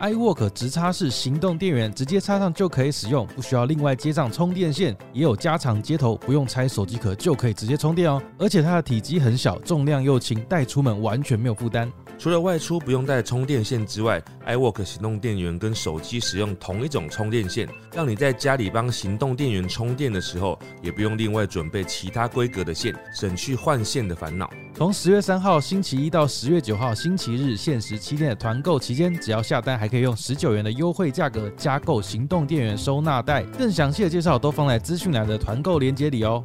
iWork 直插式行动电源，直接插上就可以使用，不需要另外接上充电线，也有加长接头，不用拆手机壳就可以直接充电哦。而且它的体积很小，重量又轻，带出门完全没有负担。除了外出不用带充电线之外，iWork 行动电源跟手机使用同一种充电线，让你在家里帮行动电源充电的时候，也不用另外准备其他规格的线，省去换线的烦恼。从十月三号星期一到十月九号星期日，限时七天的团购期间，只要下单还可以用十九元的优惠价格加购行动电源收纳袋。更详细的介绍都放在资讯栏的团购链接里哦。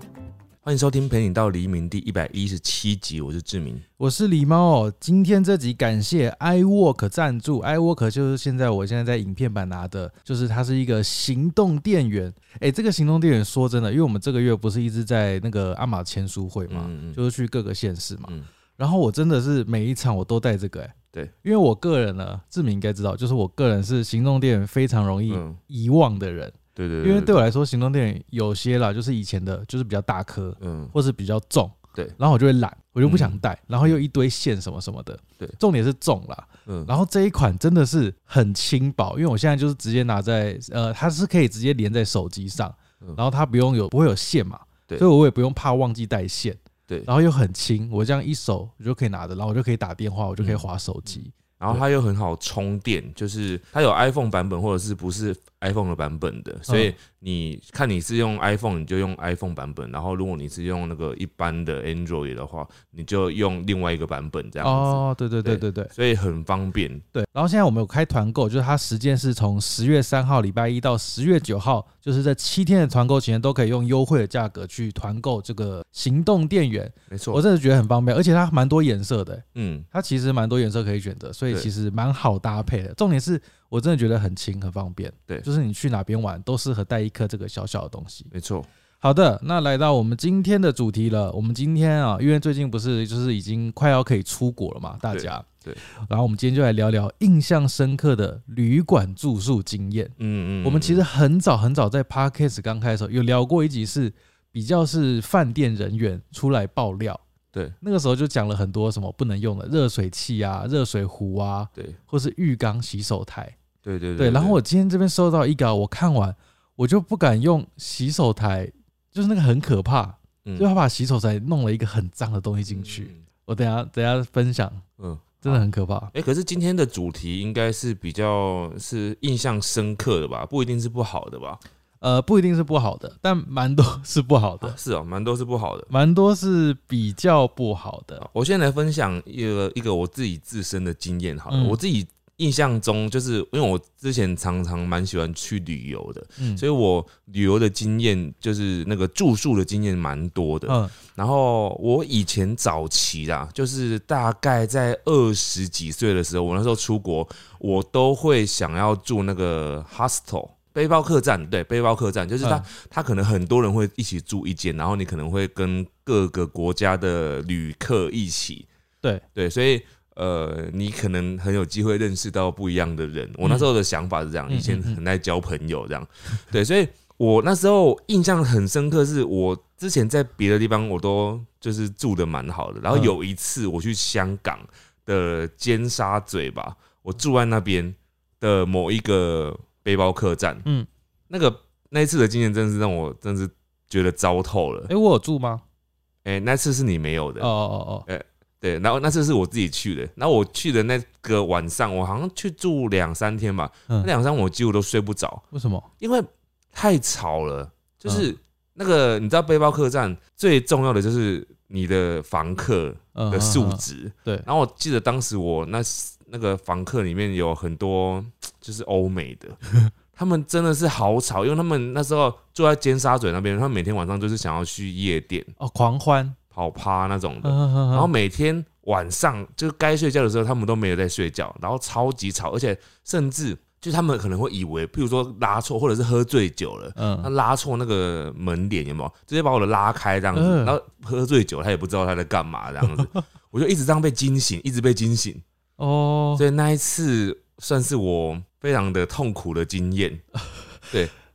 欢迎收听《陪你到黎明》第一百一十七集，我是志明。我是狸猫哦，今天这集感谢 iWork 赞助，iWork 就是现在我现在在影片版拿的，就是它是一个行动电源。哎，这个行动电源说真的，因为我们这个月不是一直在那个阿玛签书会嘛，嗯嗯就是去各个县市嘛，嗯。然后我真的是每一场我都带这个、哎，对，因为我个人呢，志明应该知道，就是我个人是行动电源非常容易嗯，遗忘的人，对对因为对我来说，行动电源有些啦，就是以前的，就是比较大颗，嗯。或是比较重，对。然后我就会懒，我就不想带，然后又一堆线什么什么的，对。重点是重啦，嗯，然后这一款真的是很轻薄，因为我现在就是直接拿在，呃，它是可以直接连在手机上嗯，然后它不用有不会有线嘛，对。所以我也不用怕忘记带线，对。然后又很轻，我这样一手我就可以拿着，然后我就可以打电话，我就可以划手机，然后它又很好充电，就是它有 iPhone 版本或者是不是 iPhone 的版本的，所以你看你是用 iPhone，你就用 iPhone 版本，然后如果你是用那个一般的 Android 的话，你就用另外一个版本这样子，哦，对对对对对。所以很方便。对，然后现在我们有开团购，就是它时间是从十月三号礼拜一到十月九号，就是在七天的团购期间都可以用优惠的价格去团购这个行动电源，没错我，真的觉得很方便，而且它蛮多颜色的，嗯，它其实蛮多颜色可以选择，所以其实蛮好搭配的。重点是我真的觉得很轻很方便，对就是你去哪边玩都适合带一颗这个小小的东西。没错，好的，那来到我们今天的主题了。我们今天啊，因为最近不是就是已经快要可以出国了嘛，大家对对然后我们今天就来聊聊印象深刻的旅馆住宿经验。嗯嗯，我们其实很早很早在 podcast 刚开的时候有聊过一集，是比较是饭店人员出来爆料。对那个时候就讲了很多什么不能用的热水器啊、热水壶啊，对或是浴缸、洗手台。对对对，然后我今天这边收到一个啊，我看完我就不敢用洗手台，就是那个很可怕，嗯就他把洗手台弄了一个很脏的东西进去。，我等一下等一下分享，嗯。真的很可怕。哎、可是今天的主题应该是比较是印象深刻的吧，不一定是不好的吧？呃，不一定是不好的，但蛮多是不好的啊，是哦，蛮多是不好的。蛮多是比较不好的。我现在来分享一个一个我自己自身的经验好了，嗯我自己印象中就是因为我之前常常蛮喜欢去旅游的，嗯所以我旅游的经验就是那个住宿的经验蛮多的。嗯然后我以前早期啦，就是大概在二十几岁的时候，我那时候出国，我都会想要住那个 hostel。背包客栈，对，背包客栈就是他，嗯他可能很多人会一起住一间，然后你可能会跟各个国家的旅客一起，对对，所以呃，你可能很有机会认识到不一样的人。我那时候的想法是这样，嗯以前很爱交朋友这样，对，所以我那时候印象很深刻，是我之前在别的地方我都就是住的蛮好的，然后嗯。有一次我去香港的尖沙咀吧，我住在那边的某一个背包客栈，嗯，那个那一次的经验真的是让我真的是觉得糟透了。哎、。我有住吗？哎、那次是你没有的。哦，哦哦对，然后那次是我自己去的，然后我去的那个晚上，我好像去住两三天吧，那两三我几乎都睡不着，为什么？因为太吵了。就是嗯那个你知道背包客栈最重要的就是你的房客嗯的素。嗯嗯质。对然后我记得当时我那那个房客里面有很多就是欧美的，他们真的是好吵，因为他们那时候住在尖沙咀那边，他们每天晚上就是想要去夜店哦，狂欢。跑趴那种的。然然后每天晚上就该睡觉的时候，他们都没有在睡觉，然后超级吵，而且甚至就他们可能会以为，譬如说拉错，或者是喝醉酒了。他嗯拉错那个门帘有没有？直接把我的拉开这样子，嗯然后喝醉酒，他也不知道他在干嘛这样子，我就一直这样被惊醒，一直被惊醒，哦，所以那一次算是我非常的痛苦的经验。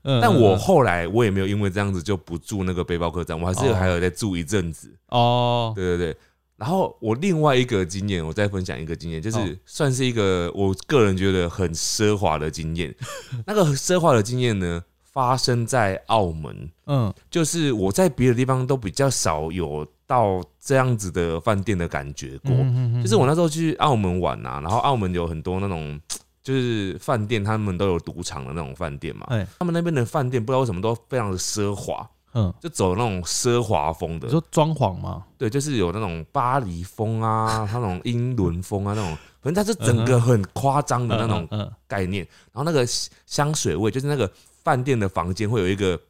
嗯但我嗯后来我也没有因为这样子就不住那个背包客栈，我还是哦还有在住一阵子。哦，对对对，然后我另外一个经验，我再分享一个经验，就是算是一个我个人觉得很奢华的经验。那个奢华的经验呢，发生在澳门，嗯就是我在别的地方都比较少有到这样子的饭店的感觉过。嗯就是我那时候去澳门玩啊，然后澳门有很多那种。就是饭店，他们都有赌场的那种饭店嘛。哎他们那边的饭店不知道为什么都非常的奢华，嗯，就走那种奢华风的你。说装潢吗？对，就是有那种巴黎风啊，那种英伦风啊，那种，反正它是整个很夸张的那种概念。然后那个香水味，就是那个饭店的房间会有一个，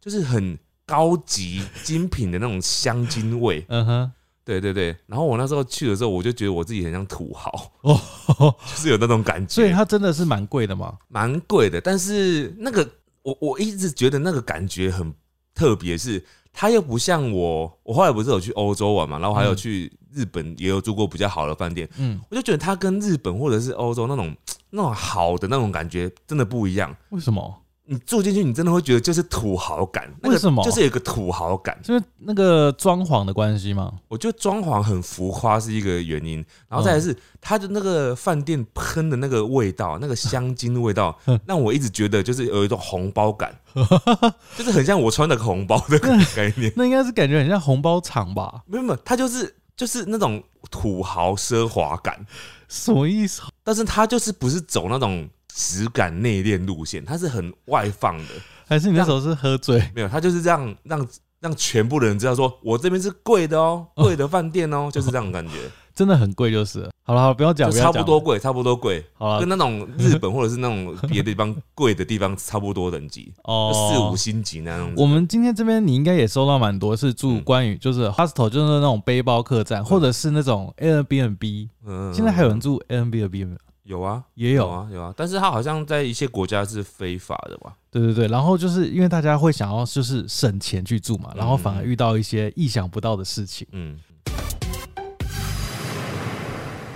就是很高级精品的那种香精味。嗯哼，对对对。然后我那时候去的时候，我就觉得我自己很像土豪，哦，就是有那种感觉。所以它真的是蛮贵的嘛。蛮贵的，但是那个我我一直觉得那个感觉很特别，是它又不像我，我后来不是有去欧洲玩嘛，然后还有嗯去日本也有住过比较好的饭店，嗯，我就觉得它跟日本或者是欧洲那种那种好的那种感觉真的不一样。为什么？你住进去，你真的会觉得就是土豪感，那个为什么就是有一个土豪感。就是那个装潢的关系吗？我觉得装潢很浮夸是一个原因，然后再来是它的那个饭店喷的那个味道，那个香精的味道，让我一直觉得就是有一种红包感，就是很像我穿的红包的 概念。那应该是感觉很像红包厂吧？没有没有，它就是就是那种土豪奢华感，什么意思？但是它就是不是走那种质感内敛路线，它是很外放的。还是你那时候是喝醉？没有，它就是这样让让全部的人知道说，我这边是贵的哦，贵的饭店哦，就是这种感觉，真的很贵就是了。好了，好了，不要讲，差不多贵，差不多贵。好了跟那种日本或者是那种别的地方贵的地方差不多等级，哦四五星级那种。我们今天这边你应该也收到蛮多是住嗯关于就是 hostel，就是那种背包客栈，或者是那种 Airbnb。嗯现在还有人住 Airbnb 没有？啊，也有啊有啊，但是它好像在一些国家是非法的吧？对对对，然后就是因为大家会想要就是省钱去住嘛，然后反而嗯遇到一些意想不到的事情。嗯，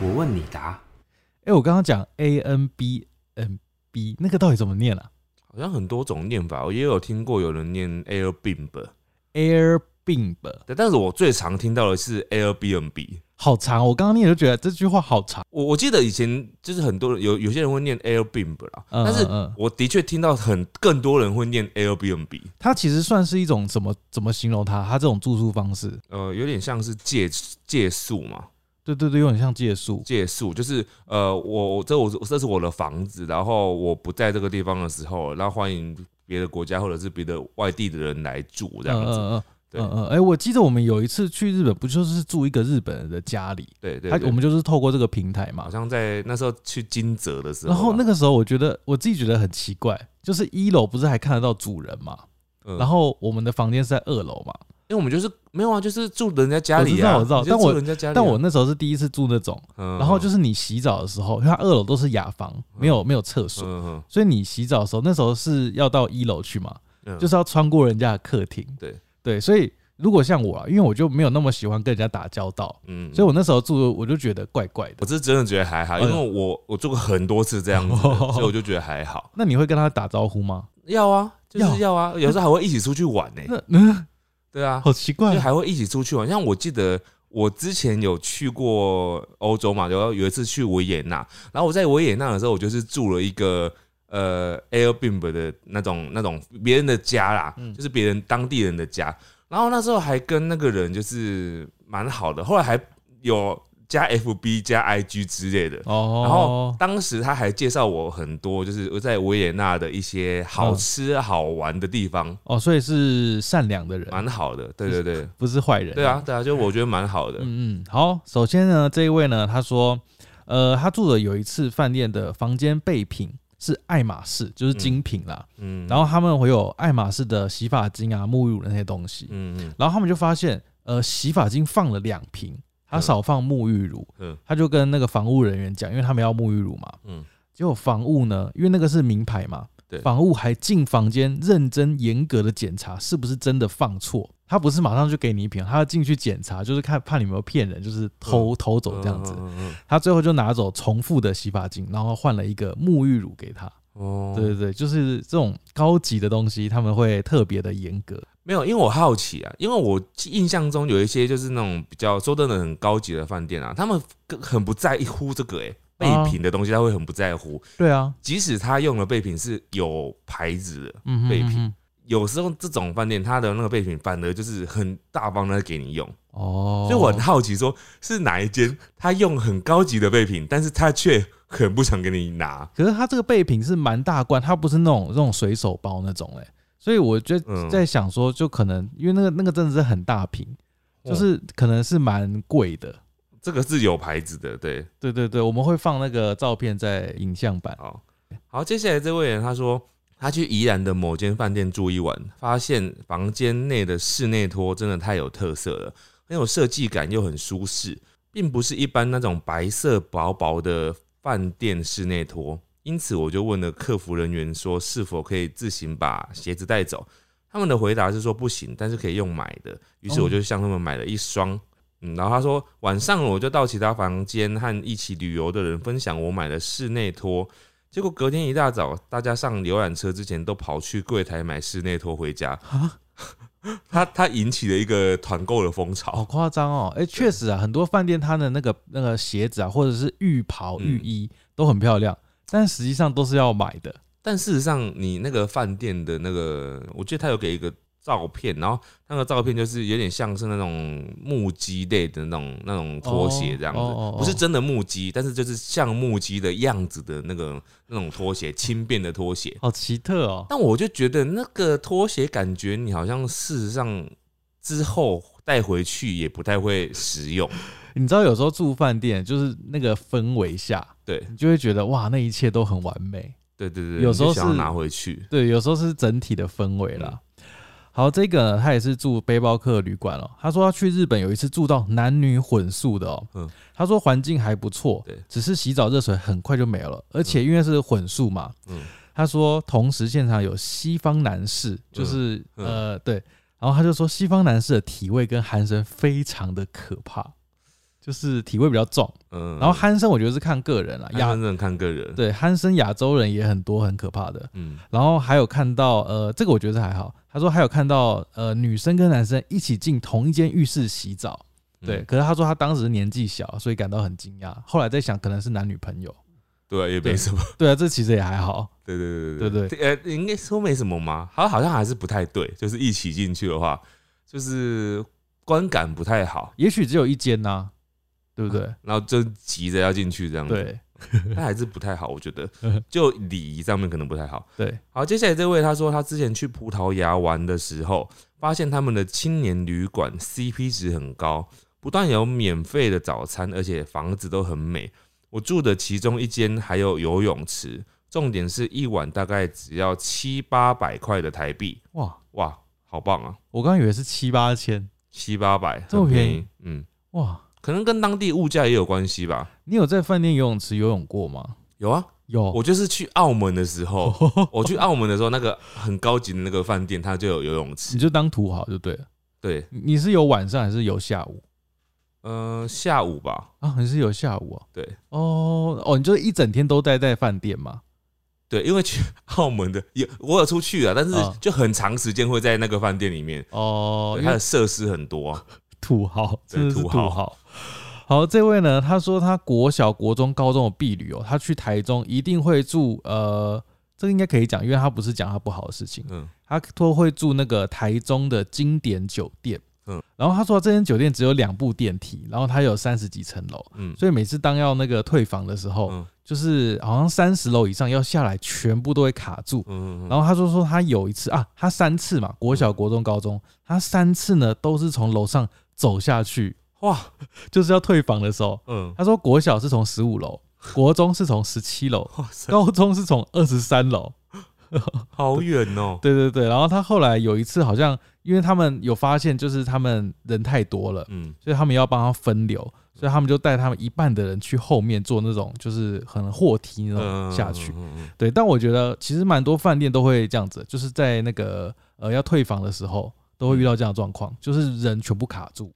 我问你答。哎，我刚刚讲 A N B N B 那个到底怎么念啊好像很多种念法，我也有听过有人念对，但是我最常听到的是 Airbnb。好长，我刚刚念就觉得这句话好长。我我记得以前就是很多人有有些人会念 Airbnb 啦，嗯但是我的确听到很更多人会念 Airbnb，它其实算是一种怎么怎么形容它？它这种住宿方式，呃，有点像是借借宿嘛，对对对，有点像借宿。借宿就是呃，我我这我这是我的房子，然后我不在这个地方的时候，然后欢迎别的国家或者是别的外地的人来住这样子。嗯嗯对嗯嗯，哎、我记得我们有一次去日本，不就是住一个日本人的家里？对对对他我们就是透过这个平台嘛好。像在那时候去金泽的时候，然后那个时候，我觉得我自己觉得很奇怪，就是一楼不是还看得到主人嘛？嗯然后我们的房间是在二楼嘛？因为我们就是没有啊，就是住人家家里啊，我知道我知道但我人家家里啊、但我那时候是第一次住那种，嗯，然后就是你洗澡的时候，因为它二楼都是雅房，没有没有厕所，所以你洗澡的时候，那时候是要到一楼去嘛，嗯，就是要穿过人家的客厅。对对，所以如果像我啊，因为我就没有那么喜欢跟人家打交道，嗯，所以我那时候住我就觉得怪怪的。我是真的觉得还好，因为我我做过很多次这样子，所以我就觉得还好。那你会跟他打招呼吗？要啊，就是要要啊，有时候还会一起出去玩呢、那嗯，对啊，好奇怪就。还会一起出去玩。像我记得我之前有去过欧洲嘛，然后有一次去维也纳，然后我在维也纳的时候，我就是住了一个呃 Airbnb 的那种那种别人的家啦，嗯就是别人当地人的家。然后那时候还跟那个人就是蛮好的，后来还有加 FB 加 IG 之类的。哦，然后当时他还介绍我很多，就是我在维也纳的一些好吃好玩的地方，哦，所以是善良的人，蛮好的。对对对，不是坏人。对啊，对啊，就我觉得蛮好的。嗯嗯，好，首先呢，这一位呢，他说，呃，他住的有一次饭店的房间备品是爱马仕，就是精品啦，嗯，然后他们会有爱马仕的洗发精啊、沐浴乳那些东西，嗯嗯。然后他们就发现，呃，洗发精放了两瓶，他嗯。少放沐浴乳，嗯。他就跟那个防务人员讲，因为他们要沐浴乳嘛，嗯，结果防务呢，因为那个是名牌嘛，对。防务还进房间认真严格的检查是不是真的放错，他不是马上就给你一瓶，他要进去检查，就是看怕你有没有骗人，就是偷、偷走这样子。他最后就拿走重复的洗发精，然后换了一个沐浴乳给他。嗯哦，对对对，就是这种高级的东西，他们会特别的严格。没有，因为我好奇啊，因为我印象中有一些就是那种比较说真的很高级的饭店啊，他们很不在乎这个哎、备品的东西，他会很不在乎，对啊，即使他用的备品是有牌子的，备品有时候这种饭店它的那个备品反而就是很大方的给你用，哦，所以我很好奇，说是哪一间他用很高级的备品，但是他却很不想给你拿。可是他这个备品是蛮大罐，它不是那种那种随手包那种哎、所以我觉得嗯在想说，就可能因为那个那个真的是很大瓶，哦就是可能是蛮贵的。这个是有牌子的，对，对对对，我们会放那个照片在影像版。好，好，接下来这位人他说，他去宜兰的某间饭店住一晚，发现房间内的室内拖真的太有特色了，很有设计感又很舒适，并不是一般那种白色薄薄的饭店室内拖。因此，我就问了客服人员说，是否可以自行把鞋子带走？他们的回答是说不行，但是可以用买的。于是我就向他们买了一双。嗯，然后他说晚上我就到其他房间和一起旅游的人分享我买的室内拖，结果隔天一大早，大家上游览车之前都跑去柜台买室内拖回家。啊，他他引起了一个团购的风潮好。夸张哦！哎，确实啊，很多饭店它的那个那个鞋子啊，或者是浴袍、嗯浴衣都很漂亮，但实际上都是要买的。但事实上，你那个饭店的那个，我记得他有给一个照片，然后那个照片就是有点像是那种木屐类的那种那种拖鞋这样子，哦哦哦不是真的木屐，但是就是像木屐的样子的那个那种拖鞋，轻便的拖鞋。好奇特哦！但我就觉得那个拖鞋感觉你好像事实上之后带回去也不太会实用，你知道有时候住饭店就是那个氛围下，对你就会觉得哇，那一切都很完美。对对对，有时候是拿回去，对，有时候是整体的氛围啦。好，这个呢，他也是住背包客旅馆哦。他说他去日本有一次住到男女混宿的哦。嗯。他说环境还不错对，只是洗澡热水很快就没了，而且因为是混宿嘛，嗯。他说同时现场有西方男士，就是、嗯。呃对，然后他就说西方男士的体味跟鼾声非常的可怕，就是体味比较重。嗯，然后鼾声我觉得是看个人啦，亚真正看个人，对鼾声亚洲人也很多很可怕的。嗯然后还有看到呃，这个我觉得还好。他说还有看到呃，女生跟男生一起进同一间浴室洗澡，对。嗯可是他说他当时年纪小，所以感到很惊讶。后来在想，可能是男女朋友。对啊，也对没什么，对啊，这其实也还好。对对对对对，呃，应该说没什么吗？好，好像还是不太对，就是一起进去的话，就是观感不太好，也许只有一间呐、对不对？然后就急着要进去这样子，对。那还是不太好，我觉得。就礼仪上面可能不太好。对，好，接下来这位他说他之前去葡萄牙玩的时候，发现他们的青年旅馆 CP 值很高，不但有免费的早餐，而且房子都很美。我住的其中一间还有游泳池，重点是一晚大概只要七八百块的台币，哇，哇，好棒啊！我刚刚以为是七八千，七八百，这么便宜，嗯，哇，可能跟当地物价也有关系吧。你有在饭店游泳池游泳过吗？有啊，有，我就是去澳门的时候，我去澳门的时候，那个很高级的那个饭店，它就有游泳池你。就当土豪就对了。对，你你是有晚上还是有下午呃，下午吧，啊？你是有下午啊？对哦哦，你就一整天都待在饭店嘛？对，因为去澳门的有我有出去啊，但是啊就很长时间会在那个饭店里面，哦，它的设施很多 啊。土豪对真的是土豪。好，这位呢，他说他国小、国中、高中的避旅哦，他去台中一定会住呃，这个应该可以讲，因为他不是讲他不好的事情，嗯。他都会住那个台中的经典酒店。嗯。然后他说这间酒店只有两部电梯，然后它有三十几层楼，嗯。所以每次当要那个退房的时候，嗯。就是好像三十楼以上要下来，全部都会卡住。嗯，然后他就说他有一次啊，他三次嘛，国小、国中、高中，他三次呢都是从楼上走下去，哇，就是要退房的时候。嗯，他说国小是从十五楼，国中是从十七楼，高中是从二十三楼。好远哦。对对对，然后他后来有一次好像，因为他们有发现就是他们人太多了，嗯所以他们要帮他分流，所以他们就带他们一半的人去后面做那种就是可能货梯那种嗯，下去。对，但我觉得其实蛮多饭店都会这样子，就是在那个呃要退房的时候，都会遇到这样的状况，就是人全部卡住。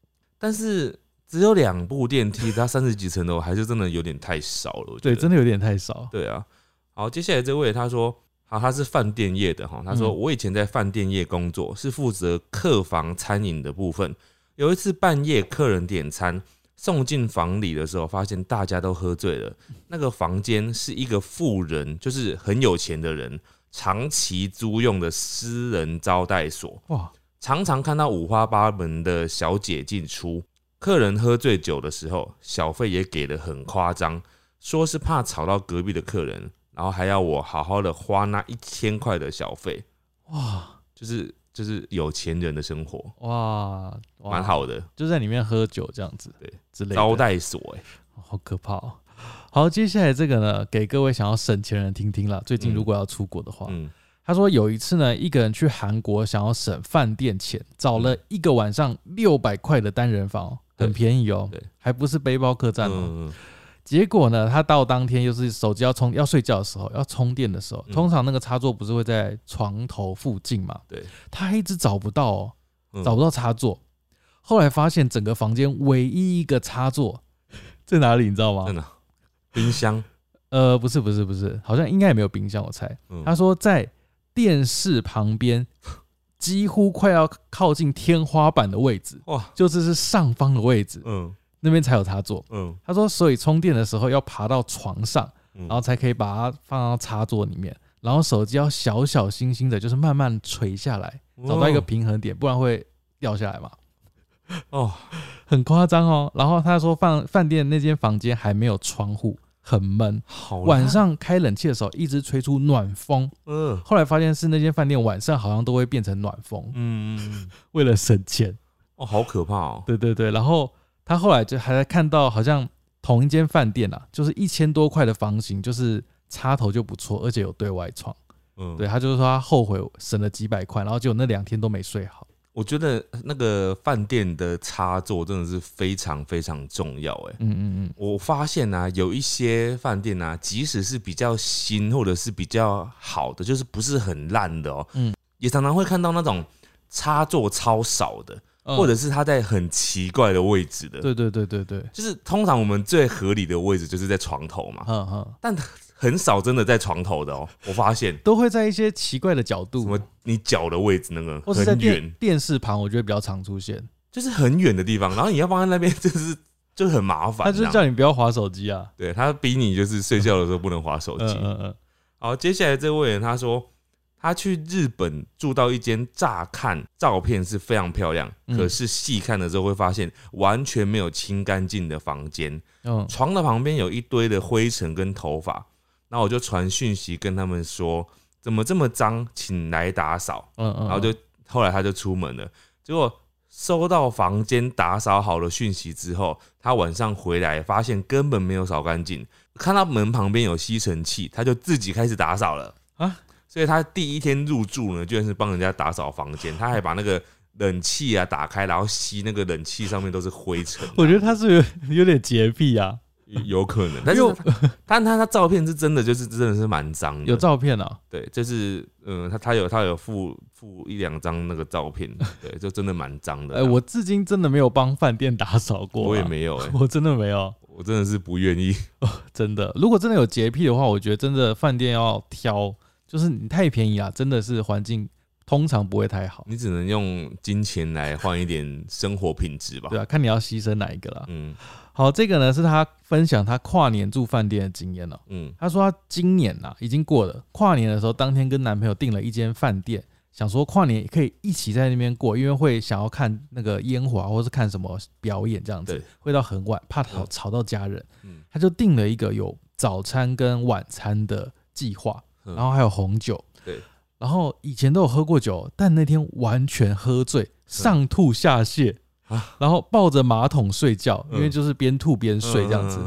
但是只有两部电梯，它三十几层楼，还是真的有点太少了。我觉对，真的有点太少。对啊。好，接下来这位他说，好，他是饭店业的哈。他说：“嗯我以前在饭店业工作，是负责客房餐饮的部分。有一次半夜客人点餐，送进房里的时候，发现大家都喝醉了。那个房间是一个富人，就是很有钱的人长期租用的私人招待所。哇，常常看到五花八门的小姐进出。客人喝醉酒的时候，小费也给的很夸张，说是怕吵到隔壁的客人，然后还要我好好的花那一千块的小费，哇就是就是有钱人的生活，哇，哇蛮，好的。就在里面喝酒这样子，对之类的招待所、欸，好可怕哦。好，接下来这个呢，给各位想要省钱人听听啦。最近嗯如果要出国的话，嗯，他说有一次呢，一个人去韩国想要省饭店钱，找了一个晚上六百块的单人房哦，很便宜哦对，还不是背包客栈哦。嗯结果呢，他到当天又是手机要充要睡觉的时候，要充电的时候，嗯通常那个插座不是会在床头附近嘛？对，他一直找不到哦，嗯找不到插座。后来发现整个房间唯一一个插座 在哪里，你知道吗真？的冰箱，呃，不是，不是，不是，好像应该也没有冰箱，我猜。嗯他说在电视旁边，几乎快要靠近天花板的位置，哇，就是是上方的位置，嗯那边才有插座。嗯他说，所以充电的时候要爬到床上，嗯然后才可以把它放到插座里面，然后手机要小小心心的，就是慢慢垂下来，找到一个平衡点，不然会掉下来嘛。哦，很夸张哦。然后他说饭饭店那间房间还没有窗户，很闷，好晚，上开冷气的时候一直吹出暖风。嗯后来发现是那间饭店晚上好像都会变成暖风，嗯，嗯为了省钱。哦，好可怕哦，对对对，然后他后来就还看到好像同一间饭店啊，就是一千多块的房型，就是插头就不错，而且有对外窗。嗯，对，他就是说他后悔省了几百块，然后结果那两天都没睡好。我觉得那个饭店的插座真的是非常非常重要，哎。嗯嗯嗯，我发现啊，有一些饭店啊，即使是比较新或者是比较好的，就是不是很烂的哦，嗯也常常会看到那种插座超少的，嗯或者是它在很奇怪的位置的。对对对对对，就是通常我们最合理的位置就是在床头嘛，嗯嗯，但很少真的在床头的哦。我发现都会在一些奇怪的角度，什么你脚的位置那个或是在电电视旁，我觉得比较常出现。就是很远的地方，然后你要放在那边，就是就很麻烦。他就是叫你不要划手机啊。对他逼你就是睡觉的时候不能划手嗯机。嗯嗯，好，接下来这位人他说，他去日本住到一间乍看照片是非常漂亮，嗯可是细看的时候会发现完全没有清干净的房间，嗯床的旁边有一堆的灰尘跟头发。那我就传讯息跟他们说，怎么这么脏，请来打扫。嗯嗯，然后就后来他就出门了，结果收到房间打扫好了讯息之后，他晚上回来发现根本没有扫干净，看到门旁边有吸尘器，他就自己开始打扫了。啊。所以他第一天入住呢，居然是帮人家打扫房间，他还把那个冷气啊打开，然后吸那个冷气上面都是灰尘啊、我觉得他是有有点洁癖啊，有可能，但是他但他他照片是真的，就是真的是蛮脏的，有照片啊。对，就是嗯，他他有他有附附一两张那个照片，对，就真的蛮脏的哎。我至今真的没有帮饭店打扫过、啊，我也，没有哎、我真的没有，我真的是不愿意。真的。如果真的有洁癖的话，我觉得真的饭店要挑，就是你太便宜啊，真的是环境通常不会太好。你只能用金钱来换一点生活品质吧。对啊，看你要牺牲哪一个了。嗯好，这个呢是他分享他跨年住饭店的经验了、嗯。他说他今年啊已经过了跨年的时候，当天跟男朋友订了一间饭店，想说跨年也可以一起在那边过，因为会想要看那个烟火啊，或是看什么表演这样子对，会到很晚，怕吵嗯吵到家人，嗯。他就订了一个有早餐跟晚餐的计划，嗯。然后还有红酒，对，然后以前都有喝过酒，但那天完全喝醉，上吐下泻。啊 然后抱着马桶睡觉，因为嗯就是边吐边睡这样子。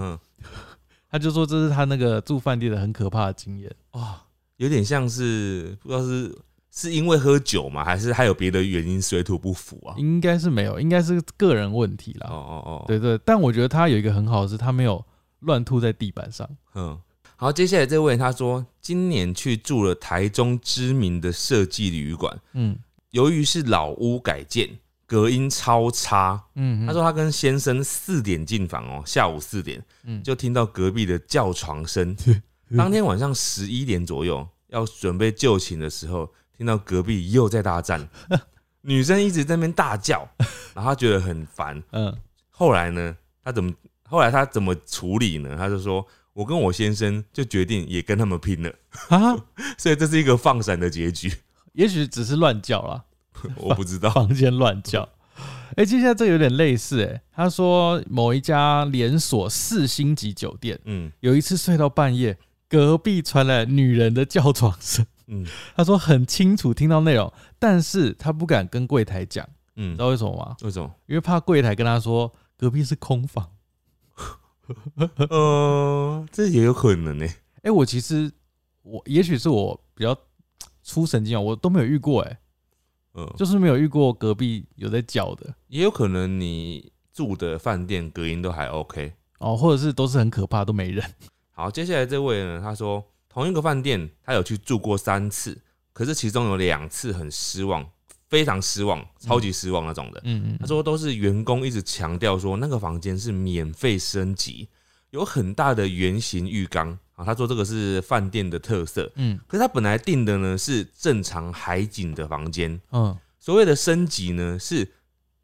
他就说这是他那个住饭店的很可怕的经验。哦，有点像是不知道是是因为喝酒吗，还是还有别的原因水土不服啊？应该是没有，应该是个人问题啦。哦哦哦，对对，但我觉得他有一个很好的是，他没有乱吐在地板上。嗯。好，接下来这位他说，今年去住了台中知名的设计旅馆，嗯由于是老屋改建，隔音超差，嗯，他说他跟先生四点进房哦，下午四点嗯就听到隔壁的叫床声。当天晚上十一点左右，要准备就寝的时候，听到隔壁又在大战，女生一直在那边大叫，然后他觉得很烦。嗯，后来呢，他怎么后来他怎么处理呢？他就说：“我跟我先生就决定也跟他们拼了。啊，”所以这是一个放闪的结局。也许只是乱叫啦，我不知道，房间乱叫。哎、接下来这个有点类似、哎，他说某一家连锁四星级酒店嗯有一次睡到半夜，隔壁传来女人的叫床声。嗯他说很清楚听到内容，但是他不敢跟柜台讲，嗯知，道为什么吗？为什么？因为怕柜台跟他说隔壁是空房。呃，这也有可能呢、哎、我其实我也许是我比较出神经啊，我都没有遇过、哎，嗯，就是没有遇过隔壁有在叫的也有可能你住的饭店隔音都还 OK。哦，或者是都是很可怕，都没人。好，接下来这位呢，他说同一个饭店他有去住过三次，可是其中有两次很失望，非常失望，超级失望那种的。嗯嗯，他说都是员工一直强调说那个房间是免费升级，有很大的圆形浴缸啊。他说这个是饭店的特色，嗯可是他本来订的呢是正常海景的房间，嗯所谓的升级呢是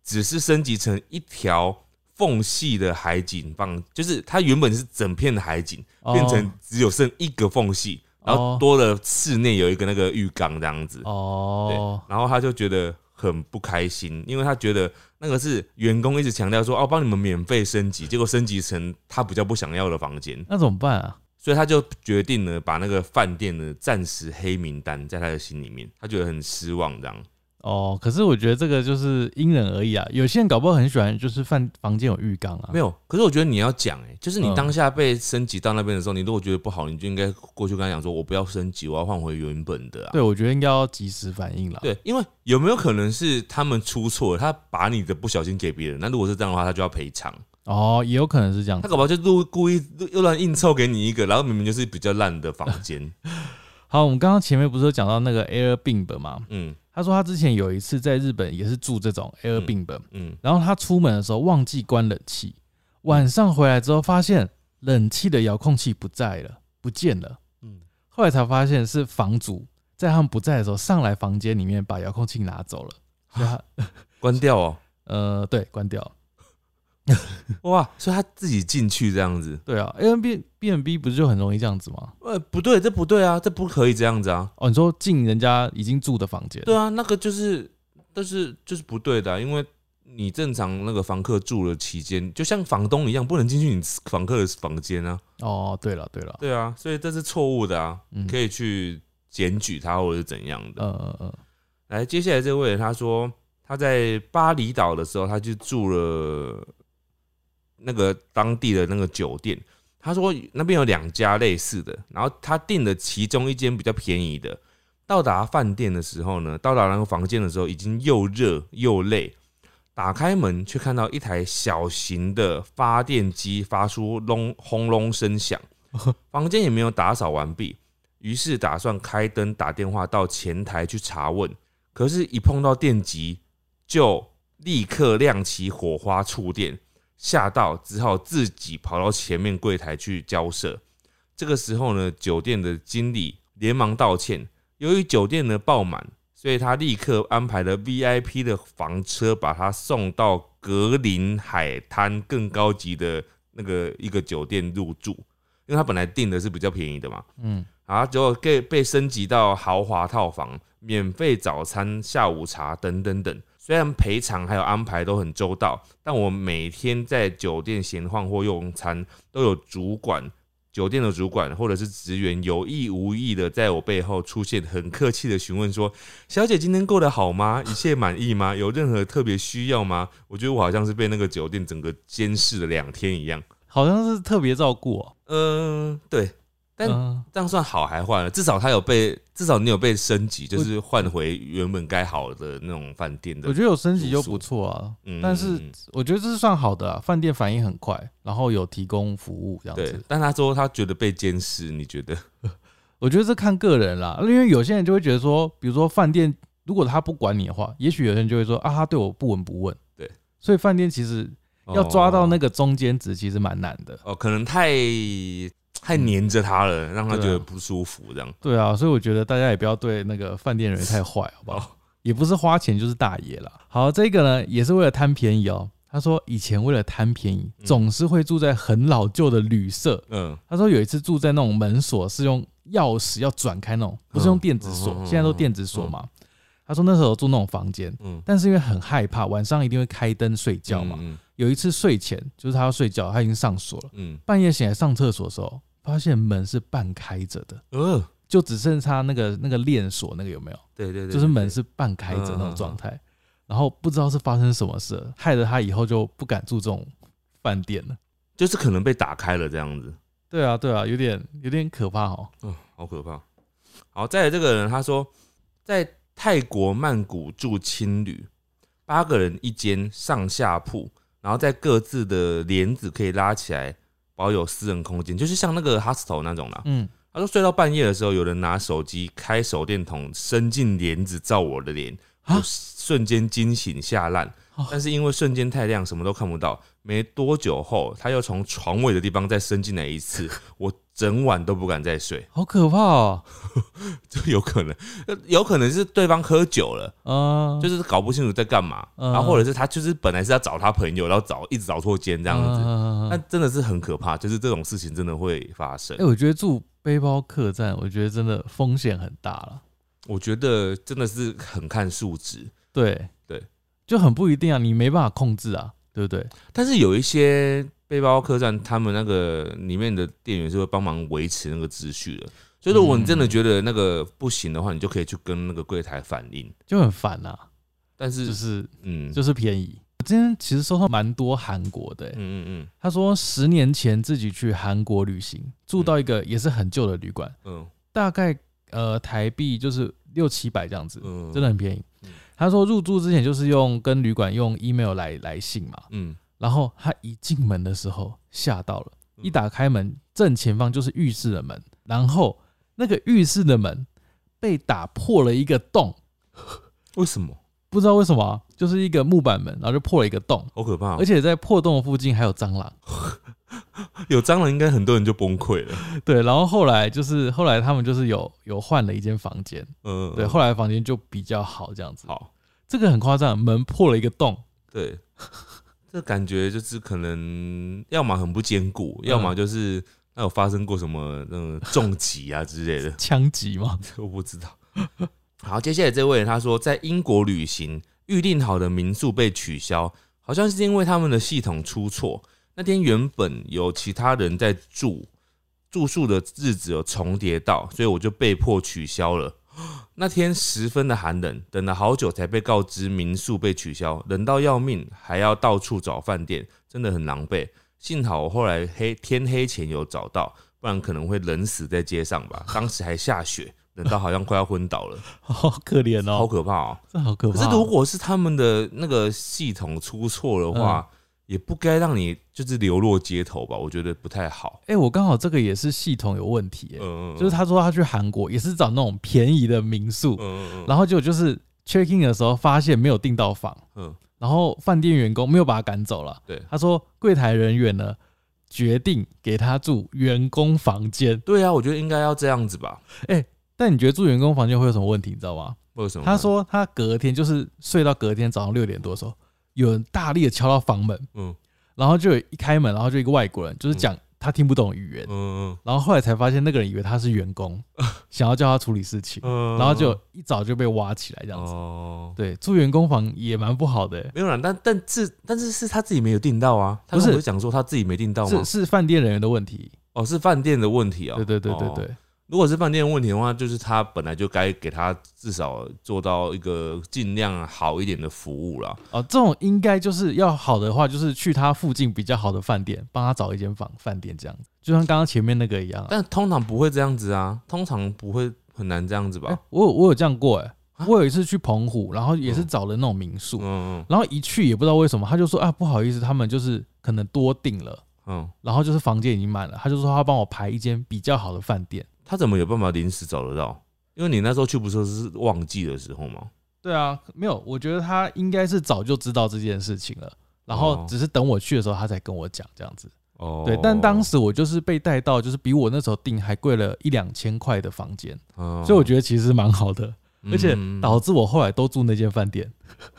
只是升级成一条缝隙的海景房，就是它原本是整片的海景，哦变成只有剩一个缝隙，然后哦多了室内有一个那个浴缸这样子。哦，对然后他就觉得很不开心，因为他觉得那个是员工一直强调说哦，帮你们免费升级，结果升级成他比较不想要的房间，那怎么办啊？所以他就决定呢把那个饭店呢暂时黑名单在他的心里面，他觉得很失望这样。哦，可是我觉得这个就是因人而异啊。有些人搞不好很喜欢，就是饭房间有浴缸啊。没有，可是我觉得你要讲哎、就是你嗯当下被升级到那边的时候，你如果觉得不好，你就应该过去跟他讲说，我不要升级，我要换回原本的啊。对，我觉得应该要及时反应了。对，因为有没有可能是他们出错，他把你的不小心给别人？那如果是这样的话，他就要赔偿。哦，也有可能是这样子。他搞不好就故故意又乱硬凑给你一个，然后明明就是比较烂的房间。好，我们刚刚前面不是有讲到那个 Airbnb 吗？嗯他说他之前有一次在日本也是住这种 Airbnb，、嗯，然后他出门的时候忘记关冷气，晚上回来之后发现冷气的遥控器不在了，不见了。嗯后来才发现是房主在他们不在的时候上来房间里面把遥控器拿走了，所以他关掉哦。呃对关掉了。哇，所以他自己进去这样子？对啊，A N B B N B 不是就很容易这样子吗？呃，不对，这不对啊，这不可以这样子啊。哦，你说进人家已经住的房间，对啊，那个就是，但是就是不对的啊、因为你正常那个房客住的期间，就像房东一样，不能进去你房客的房间啊。哦，对了对了，对啊，所以这是错误的啊，嗯可以去检举他或者是怎样的。呃呃呃，来，接下来这位他说他在巴厘岛的时候，他就住了那个当地的那个酒店。他说那边有两家类似的，然后他订了其中一间比较便宜的。到达饭店的时候呢，到达那个房间的时候，已经又热又累。打开门，却看到一台小型的发电机发出隆轰隆声响，房间也没有打扫完毕，于是打算开灯打电话到前台去查问。可是，一碰到电极，就立刻亮起火花触电，吓到只好自己跑到前面柜台去交涉。这个时候呢，酒店的经理连忙道歉，由于酒店呢爆满，所以他立刻安排了 VIP 的房车，把他送到格林海滩更高级的那个一个酒店入住，因为他本来订的是比较便宜的嘛。嗯，啊结果被被升级到豪华套房，免费早餐、下午茶等等等。虽然赔偿还有安排都很周到，但我每天在酒店闲晃或用餐，都有主管、酒店的主管或者是职员有意无意的在我背后出现，很客气的询问说：“小姐今天过得好吗？一切满意吗？有任何特别需要吗？”我觉得我好像是被那个酒店整个监视了两天一样。好像是特别照顾哦。嗯、对，但嗯这样算好还坏了？至少他有被，至少你有被升级，就是换回原本该好的那种饭店的。我觉得有升级就不错啊，嗯但是我觉得这是算好的啊，饭店反应很快，然后有提供服务这样对子。，但他说他觉得被监视，你觉得？我觉得这看个人啦，因为有些人就会觉得说，比如说饭店如果他不管你的话，也许有人就会说啊，他对我不闻不问。对，所以饭店其实要抓到那个个中间值，其实蛮难的。哦，可能太太黏着他了，让他觉得不舒服，这样。对啊，所以我觉得大家也不要对那个饭店人员太坏，好不好？也不是花钱就是大爷了。好，这个呢也是为了贪便宜哦。他说以前为了贪便宜，嗯总是会住在很老旧的旅社。嗯，他说有一次住在那种门锁是用钥匙要转开那种，不是用电子锁现在都电子锁嘛。他说那时候住那种房间，嗯，但是因为很害怕，晚上一定会开灯睡觉嘛。嗯有一次睡前，就是他要睡觉，他已经上锁了，嗯，半夜醒来上厕所的时候，发现门是半开着的，呃，就只剩下那个那个链锁那个有没有？对对对，就是门是半开着那种状态，然后不知道是发生什么事，害得他以后就不敢住这种饭店了。就是可能被打开了这样子。对啊，对啊，有点有点可怕哦。嗯，好可怕。好，再来这个人他说，在泰国曼谷住青旅，八个人一间上下铺，然后在各自的帘子可以拉起来，保有私人空间，就是像那个 hostel 那种啦。嗯，他说睡到半夜的时候，有人拿手机开手电筒伸进帘子照我的脸，瞬间惊醒吓烂哦。但是因为瞬间太亮，什么都看不到。没多久后，他又从床尾的地方再伸进来一次，我整晚都不敢再睡。好可怕哦。就有可能，呃有可能是对方喝酒了，嗯，就是搞不清楚在干嘛，嗯然后或者是他就是本来是要找他朋友，然后找一直找错间这样子，嗯那真的是很可怕，就是这种事情真的会发生哎、。我觉得住背包客栈，我觉得真的风险很大了。我觉得真的是很看数值，对对，就很不一定啊，你没办法控制啊，对不对？但是有一些背包客栈，他们那个里面的店员是会帮忙维持那个秩序的。所以如果你真的觉得那个不行的话，你就可以去跟那个柜台反映。就很烦呐、但是，就是嗯，就是便宜。我今天其实收到蛮多韩国的、欸，嗯嗯他说十年前自己去韩国旅行，住到一个也是很旧的旅馆，嗯大概呃台币就是六七百这样子，嗯，真的很便宜嗯。他说入住之前就是用跟旅馆用 email 来来信嘛，嗯，然后他一进门的时候吓到了，嗯一打开门正前方就是浴室的门，然后那个浴室的门被打破了一个洞，为什么？不知道为什么啊、就是一个木板门，然后就破了一个洞，好可怕哦！而且在破洞的附近还有蟑螂。有蟑螂，应该很多人就崩溃了。对，然后后来就是后来他们就是有有换了一间房间，嗯，对，后来房间就比较好这样子。好，这个很夸张，门破了一个洞，对，这感觉就是可能要么很不坚固，嗯要么就是那有发生过什么那种 重击啊之类的，枪击吗。我不知道。好，接下来这位他说，在英国旅行预定好的民宿被取消，好像是因为他们的系统出错。那天原本有其他人在住，住宿的日子有重叠到，所以我就被迫取消了。那天十分的寒冷，等了好久才被告知民宿被取消，冷到要命，还要到处找饭店，真的很狼狈。幸好我后来黑天黑前有找到，不然可能会冷死在街上吧。当时还下雪，冷到好像快要昏倒了，好可怜哦好哦，可怕哦。这好可怕。可是如果是他们的那个系统出错的话，也不该让你就是流落街头吧？我觉得不太好。哎、我刚好这个也是系统有问题、欸，嗯，就是他说他去韩国也是找那种便宜的民宿，嗯嗯然后结果就是 check in 的时候发现没有订到房，嗯然后饭店员工没有把他赶走了。对他说柜台人员呢决定给他住员工房间，对啊，我觉得应该要这样子吧？哎但你觉得住员工房间会有什么问题？你知道吗？为什么？他，说他隔天就是睡到隔天早上六点多的时候，有人大力的敲到房门，嗯。然后就有一开门，然后就一个外国人，就是讲他听不懂语言，嗯嗯。然后后来才发现那个人以为他是员工，想要叫他处理事情，嗯然后就一早就被挖起来这样子。哦，对，住员工房也蛮不好的、欸，没有啦，但但是但是是他自己没有订到啊，他不是讲说他自己没订到吗？是？是饭店人员的问题。哦，是饭店的问题啊。对对对对哦。对，如果是饭店的问题的话，就是他本来就该给他至少做到一个尽量好一点的服务啦。哦，这种应该就是要好的话，就是去他附近比较好的饭店，帮他找一间房饭店这样子，就像刚刚前面那个一样啊。但通常不会这样子啊，通常不会很难这样子哎、吧？我有我有这样过哎、啊我有一次去澎湖，然后也是嗯找了那种民宿，嗯嗯然后一去也不知道为什么，他就说啊不好意思，他们就是可能多订了，嗯，然后就是房间已经满了，他就说他帮我排一间比较好的饭店。他怎么有办法临时找得到？因为你那时候去不是是旺季的时候吗？对啊，没有，我觉得他应该是早就知道这件事情了，然后哦只是等我去的时候他才跟我讲这样子。哦，对，但当时我就是被带到，就是比我那时候订还贵了一两千块的房间，哦，所以我觉得其实蛮好的，而且嗯导致我后来都住那间饭店。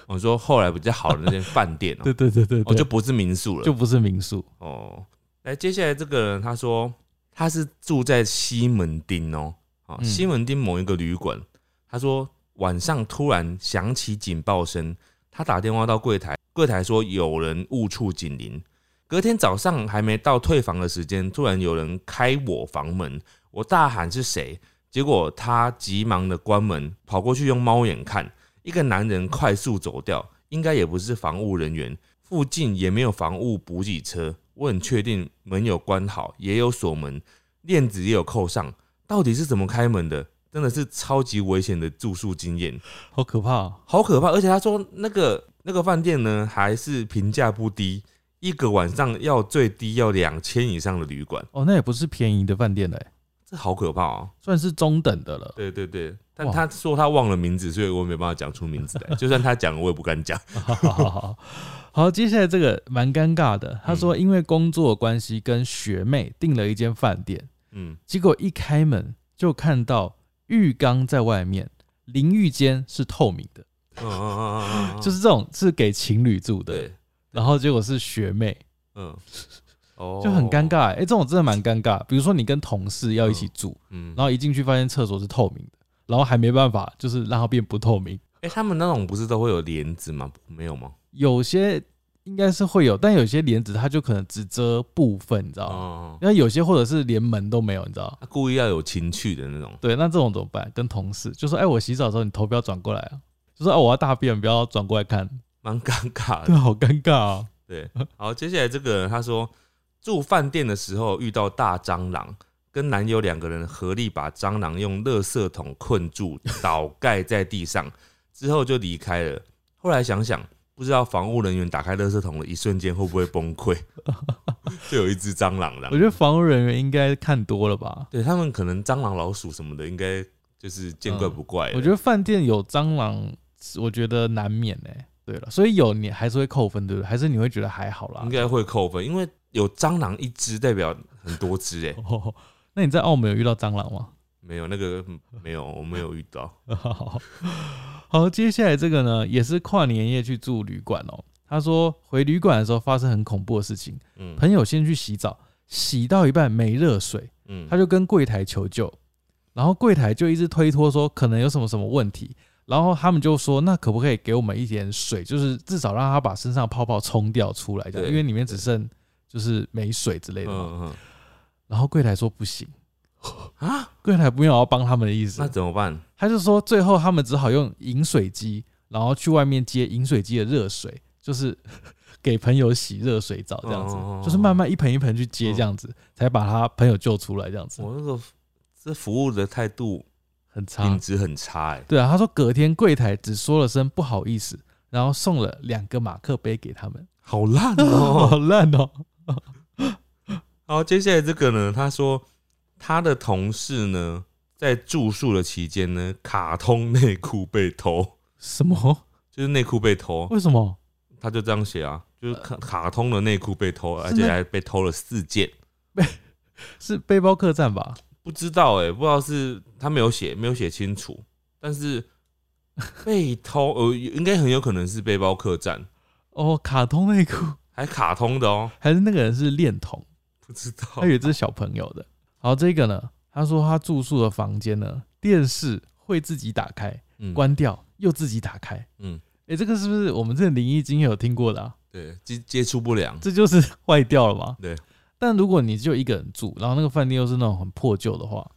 我说后来比较好的那间饭店哦，对对对对哦，就不是民宿了，就不是民宿。哦。来，接下来这个人他说他是住在西门町哦，啊，嗯西门町某一个旅馆。他说晚上突然响起警报声，他打电话到柜台，柜台说有人误触警铃。隔天早上还没到退房的时间，突然有人开我房门，我大喊是谁，结果他急忙的关门，跑过去用猫眼看，一个男人快速走掉，应该也不是防务人员，附近也没有防务补给车，我很确定门有关好，也有锁门，链子也有扣上，到底是怎么开门的？真的是超级危险的住宿经验，好可怕、哦！好可怕！而且他说那个那个饭店呢，还是评价不低，一个晚上要最低要两千以上的旅馆，哦，那也不是便宜的饭店嘞，这好可怕哦！算是中等的了。对对对，但他说他忘了名字，所以我没办法讲出名字来。就算他讲了，我也不敢讲。好好好好，接下来这个蛮尴尬的。他说，因为工作的关系跟学妹订了一间饭店，嗯，结果一开门就看到浴缸在外面，淋浴间是透明的，嗯嗯嗯嗯嗯，就是这种是给情侣住的。然后结果是学妹，嗯，哦，就很尴。尬、欸。哎、这种真的蛮尴尬。比如说你跟同事要一起住，嗯，然后一进去发现厕所是透明的，然后还没办法，就是让它变不透明。哎，他们那种不是都会有帘子吗？没有吗？有些应该是会有，但有些帘子它就可能只遮部分，你知道吗？哦，那有些或者是连门都没有，你知道？他故意要有情趣的那种。对，那这种怎么办？跟同事就说：“哎、我洗澡的时候你头不要转过来啊。”就说：“哎、我要大便，不要转过来看。蛮尴尬”对，的。好尴尬啊！对，好，接下来这个人他说，住饭店的时候遇到大蟑螂，跟男友两个人合力把蟑螂用垃圾桶困住，倒盖在地上，之后就离开了。后来想想，不知道防务人员打开垃圾桶的一瞬间会不会崩溃，就有一只蟑螂了我。觉得防务人员应该看多了吧？对他们可能蟑螂、老鼠什么的，应该就是见怪不怪了、我觉得饭店有蟑螂，我觉得难免呢、对了，所以有你还是会扣分，对不对？还是你会觉得还好啦应？该会扣分，因为有蟑螂一只代表很多只哎、哦，那你在澳门有遇到蟑螂吗？没有那个 没有，我没有遇到。好，好，接下来这个呢，也是跨年夜去住旅馆哦。他说回旅馆的时候发生很恐怖的事情，嗯朋友先去洗澡，洗到一半没热水，嗯他就跟柜台求救，然后柜台就一直推脱说可能有什么什么问题，然后他们就说那可不可以给我们一点水，就是至少让他把身上泡泡冲掉出来，因为里面只剩就是没水之类的嘛。嗯然后柜台说不行，嗯啊，柜台没有要帮他们的意思那，怎么办？他就说最后他们只好用饮水机，然后去外面接饮水机的热水，就是给朋友洗热水澡这样子，哦就是慢慢一盆一盆去接这样子，才把他朋友救出来这样子，我那个这服务的态度很差品。质很差哎、对啊，他说隔天柜台只说了声不好意思，然后送了两个马克杯给他们，好烂哦 好哦。烂哦。好，接下来这个呢，他说他的同事呢在住宿的期间呢，卡通内裤被偷，什么？就是内裤被偷，为什么？他就这样写啊，就是卡卡通的内裤被偷，而且还被偷了四件。是背包客栈吧？不知道哎、不知道是他没有写，没有写清楚，但是被偷，呃，应该很有可能是背包客栈，哦，卡通内裤，还卡通的哦，还是那个人是恋童？不知道他以为这是小朋友的。好，这个呢，他说他住宿的房间呢，电视会自己打开，嗯关掉又自己打开。嗯，哎、这个是不是我们这灵异经验有听过的啊？对接接触不良，这就是 坏掉了嘛？对。但如果你就一个人住，然后那个饭店又是那种很破旧的话，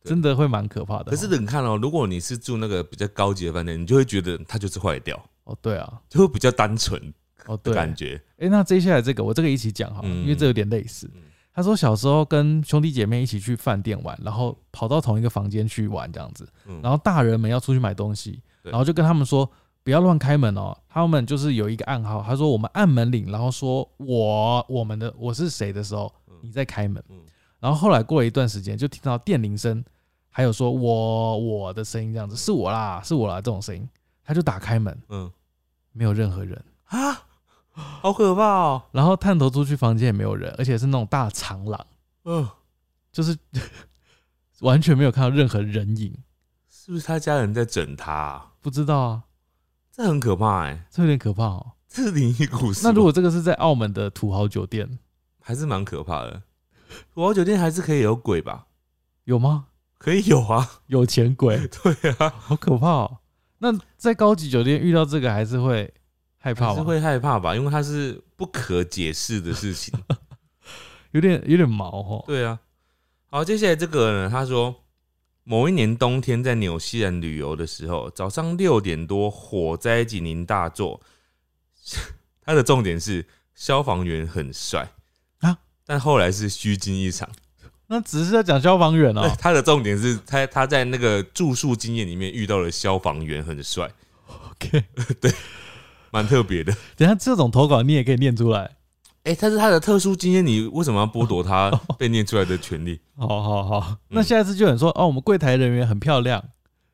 对真的会蛮可怕的哦。可是你看哦，如果你是住那个比较高级的饭店，你就会觉得它就是坏掉，哦，对啊，就会比较单纯哦对，感觉。哎、那接下来这个我这个一起讲好了，嗯因为这有点类似嗯。他说小时候跟兄弟姐妹一起去饭店玩，然后跑到同一个房间去玩这样子，嗯然后大人们要出去买东西，然后就跟他们说不要乱开门哦。他们就是有一个暗号，他说我们按门铃，然后说我我们的我是谁的时候，你再开门嗯。然后后来过了一段时间，就听到电铃声，还有说我我的声音这样子，是我啦，是我啦这种声音，他就打开门，嗯没有任何人。啊，好可怕哦。然后探头出去房间也没有人，而且是那种大长廊，嗯，就是 完全没有看到任何人影。是不是他家人在整他、啊？不知道啊，这很可怕哎、这有点可怕哦。这是灵异故事。那如果这个是在澳门的土豪酒店，还是蛮可怕的，土豪酒店还是可以有鬼吧？有吗？可以有啊，有钱鬼，对啊，好可怕哦。那在高级酒店遇到这个，还是会害怕是会害怕吧，因为它是不可解释的事情。有点有点毛哦。对啊，好，接下来这个呢，他说某一年冬天在纽西兰旅游的时候，早上六点多火灾警铃大作，他的重点是消防员很帅啊，但后来是虚惊一场。那只是在讲消防员哦。他的重点是他他在那个住宿经验里面遇到了消防员很帅，OK，蛮特别的。等下这种投稿你也可以念出来。哎、但是他的特殊经验，你为什么要剥夺他 被念出来的权利？好好好，嗯那下一次就有人说哦，我们柜台人员很漂亮，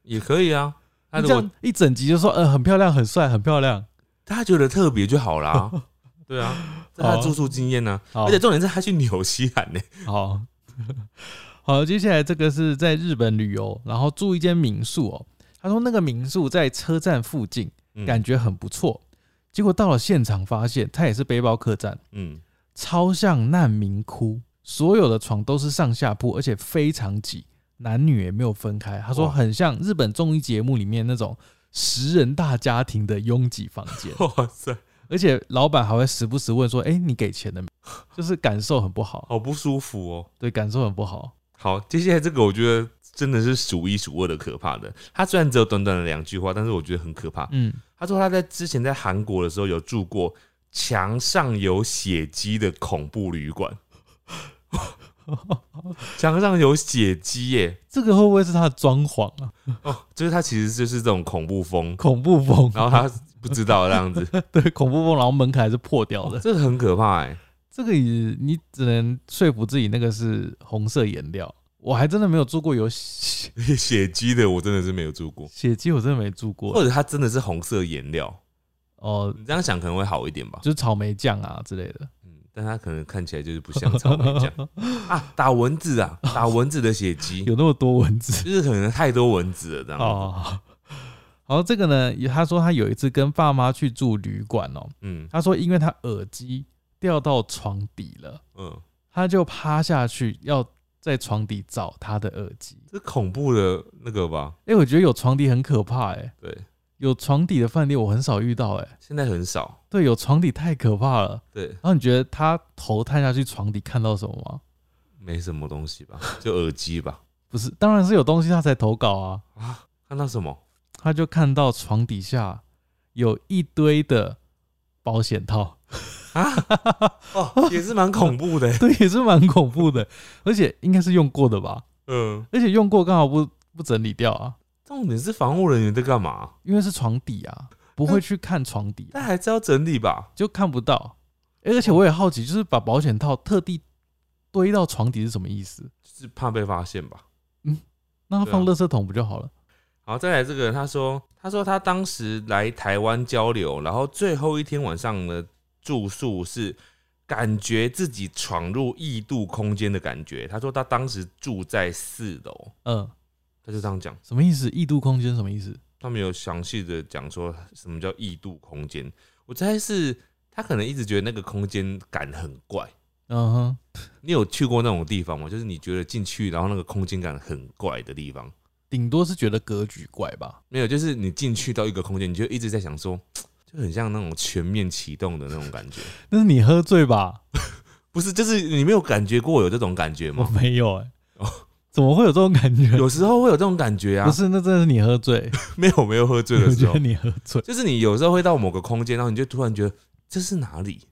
也可以啊。他这样一整集就说呃很漂亮、很帅、很漂亮。他觉得特别就好啦。对啊，这是他的住宿经验呢、好而且重点是他去纽西兰呢、好好，接下来这个是在日本旅游，然后住一间民宿哦。他说那个民宿在车站附近，嗯感觉很不错。结果到了现场发现，它也是背包客栈，嗯，超像难民窟，所有的床都是上下铺，而且非常挤，男女也没有分开。他说很像日本综艺节目里面那种十人大家庭的拥挤房间，哇塞，而且老板还会时不时问说：“哎、你给钱了没？”就是感受很不好，好不舒服哦。对，感受很不好。好，接下来这个我觉得真的是数一数二的可怕的。他虽然只有短短的两句话，但是我觉得很可怕。嗯，他说他在之前在韩国的时候有住过墙上有血迹的恐怖旅馆，墙上有血迹耶！这个会不会是他的装潢啊？哦，就是他其实就是这种恐怖风，恐怖风，然后他不知道这样子，对恐怖风，然后门槛还是破掉的。这个很可怕哎。这个也你只能说服自己那个是红色颜料。我还真的没有住过有血血迹的我真的是没有住过，血迹，我真的没住过。或者它真的是红色颜料，哦，你这样想可能会好一点吧。就是草莓酱啊之类的。嗯，但它可能看起来就是不像草莓酱 啊，打蚊子啊，打蚊子的血迹，有那么多蚊子就是可能太多蚊子了这样子。哦。好，这个呢，他说他有一次跟爸妈去住旅馆哦，嗯他说因为他耳机掉到床底了，嗯，他就趴下去要在床底找他的耳机。这恐怖的那个吧？哎、我觉得有床底很可怕哎、对，有床底的饭店我很少遇到哎、现在很少。对，有床底太可怕了。对，然后你觉得他头探下去床底看到什么吗？没什么东西吧，就耳机吧。不是，当然是有东西他才投稿啊。啊，看到什么？他就看到床底下有一堆的保险套，哦，也是蛮恐怖的。对，也是蛮恐怖的，而且应该是用过的吧？嗯，而且用过刚好不不整理掉啊，重点是防护人员在干嘛？因为是床底啊，不会去看床底啊、但还是要整理吧？就看不到。而且我也好奇，就是把保险套特地堆到床底是什么意思？就是怕被发现吧。嗯那他放垃圾桶不就好了？好，再来这个，他说，他说他当时来台湾交流，然后最后一天晚上的住宿是感觉自己闯入异度空间的感觉。他说他当时住在四楼，嗯，他就这样讲，什么意思？异度空间什么意思？他没有详细的讲说什么叫异度空间。我猜是他可能一直觉得那个空间感很怪。嗯哼，你有去过那种地方吗？就是你觉得进去，然后那个空间感很怪的地方。顶多是觉得格局怪吧。没有，就是你进去到一个空间，你就一直在想说，就很像那种全面启动的那种感觉。那是你喝醉吧？不是，就是你没有感觉过有这种感觉吗我吗？没有哎、哦怎么会有这种感觉？有时候会有这种感觉啊不。是，那真的是你喝醉。没有没有喝醉的时候觉得，你喝醉。就是你有时候会到某个空间，然后你就突然觉得这是哪里，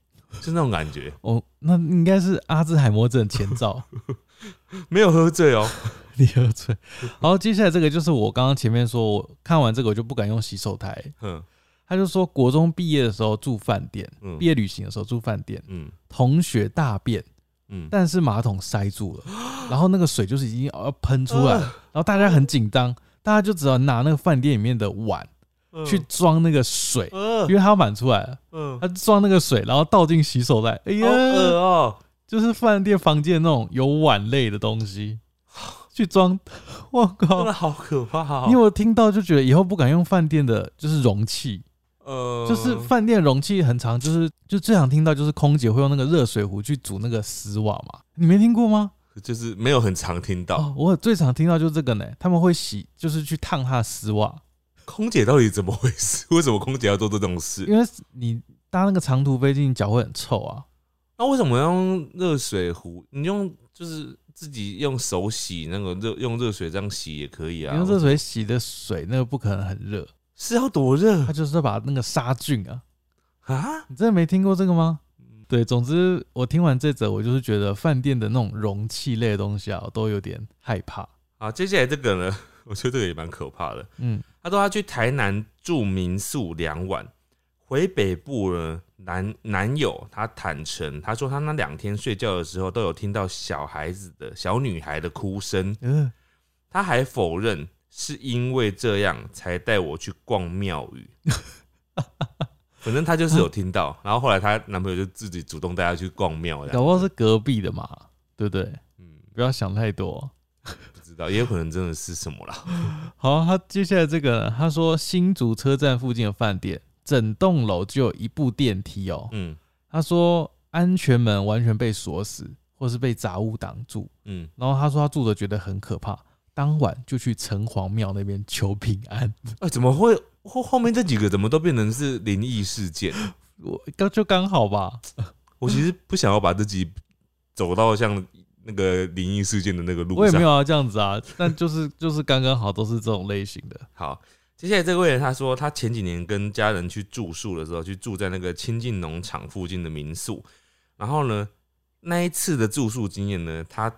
就那种感觉。哦，那应该是阿兹海默症前兆。没有喝醉哦。你喝醉。然后，接下来这个就是我刚刚前面说，我看完这个我就不敢用洗手台。嗯他就说，国中毕业的时候住饭店，嗯。毕业旅行的时候住饭店，嗯。同学大便，嗯，但是马桶塞住了，然后那个水就是已经要喷出来然后大家很紧张，大家就只好拿那个饭店里面的碗，去装那个水，呃因为它要满出来了，嗯，他装那个水，然后倒进洗手袋，哎呀好，恶哦，就是饭店房间那种有碗类的东西 去装，我真靠的！好可怕哦。因为我听到就觉得以后不敢用饭店的，就是容器，呃，就是饭店容器很长，就是就最常听到就是空姐会用那个热水壶去煮那个丝袜嘛，你没听过吗？就是没有很常听到。哦，我最常听到就是这个呢，他们会洗，就是去烫他的丝袜，空姐到底怎么回事？为什么空姐要做这种事？因为你搭那个长途飞机，你脚会很臭啊。那为什么要用热水壶？你用就是自己用手洗那个热用热水这样洗也可以啊。用热水洗的水，那个不可能很热，是要多热他就是把那个杀菌啊。啊？你真的没听过这个吗？对，总之我听完这则，我就是觉得饭店的那种容器类的东西啊，我都有点害怕。好，接下来这个呢，我觉得这个也蛮可怕的。嗯，他说他去台南住民宿两晚，回北部呢，男男友他坦诚，他说他那两天睡觉的时候都有听到小孩子的小女孩的哭声，嗯，他还否认是因为这样才带我去逛庙宇。反正他就是有听到，然后后来她男朋友就自己主动带她去逛庙，搞不好是隔壁的嘛，对不对？嗯，不要想太多。不知道，也有可能真的是什么啦。好，他接下来这个，他说新竹车站附近的饭店，整栋楼就有一部电梯哦。嗯他说安全门完全被锁死，或是被杂物挡住。嗯，然后他说他住的觉得很可怕，当晚就去城隍庙那边求平安。哎、怎么会后后面这几个怎么都变成是灵异事件？我刚就刚好吧。我其实不想要把自己走到像那个灵异事件的那个路上。我也没有要这样子啊，但就是 就是刚刚好都是这种类型的。好，接下来这位人他说，他前几年跟家人去住宿的时候，去住在那个亲近农场附近的民宿，然后呢，那一次的住宿经验呢，他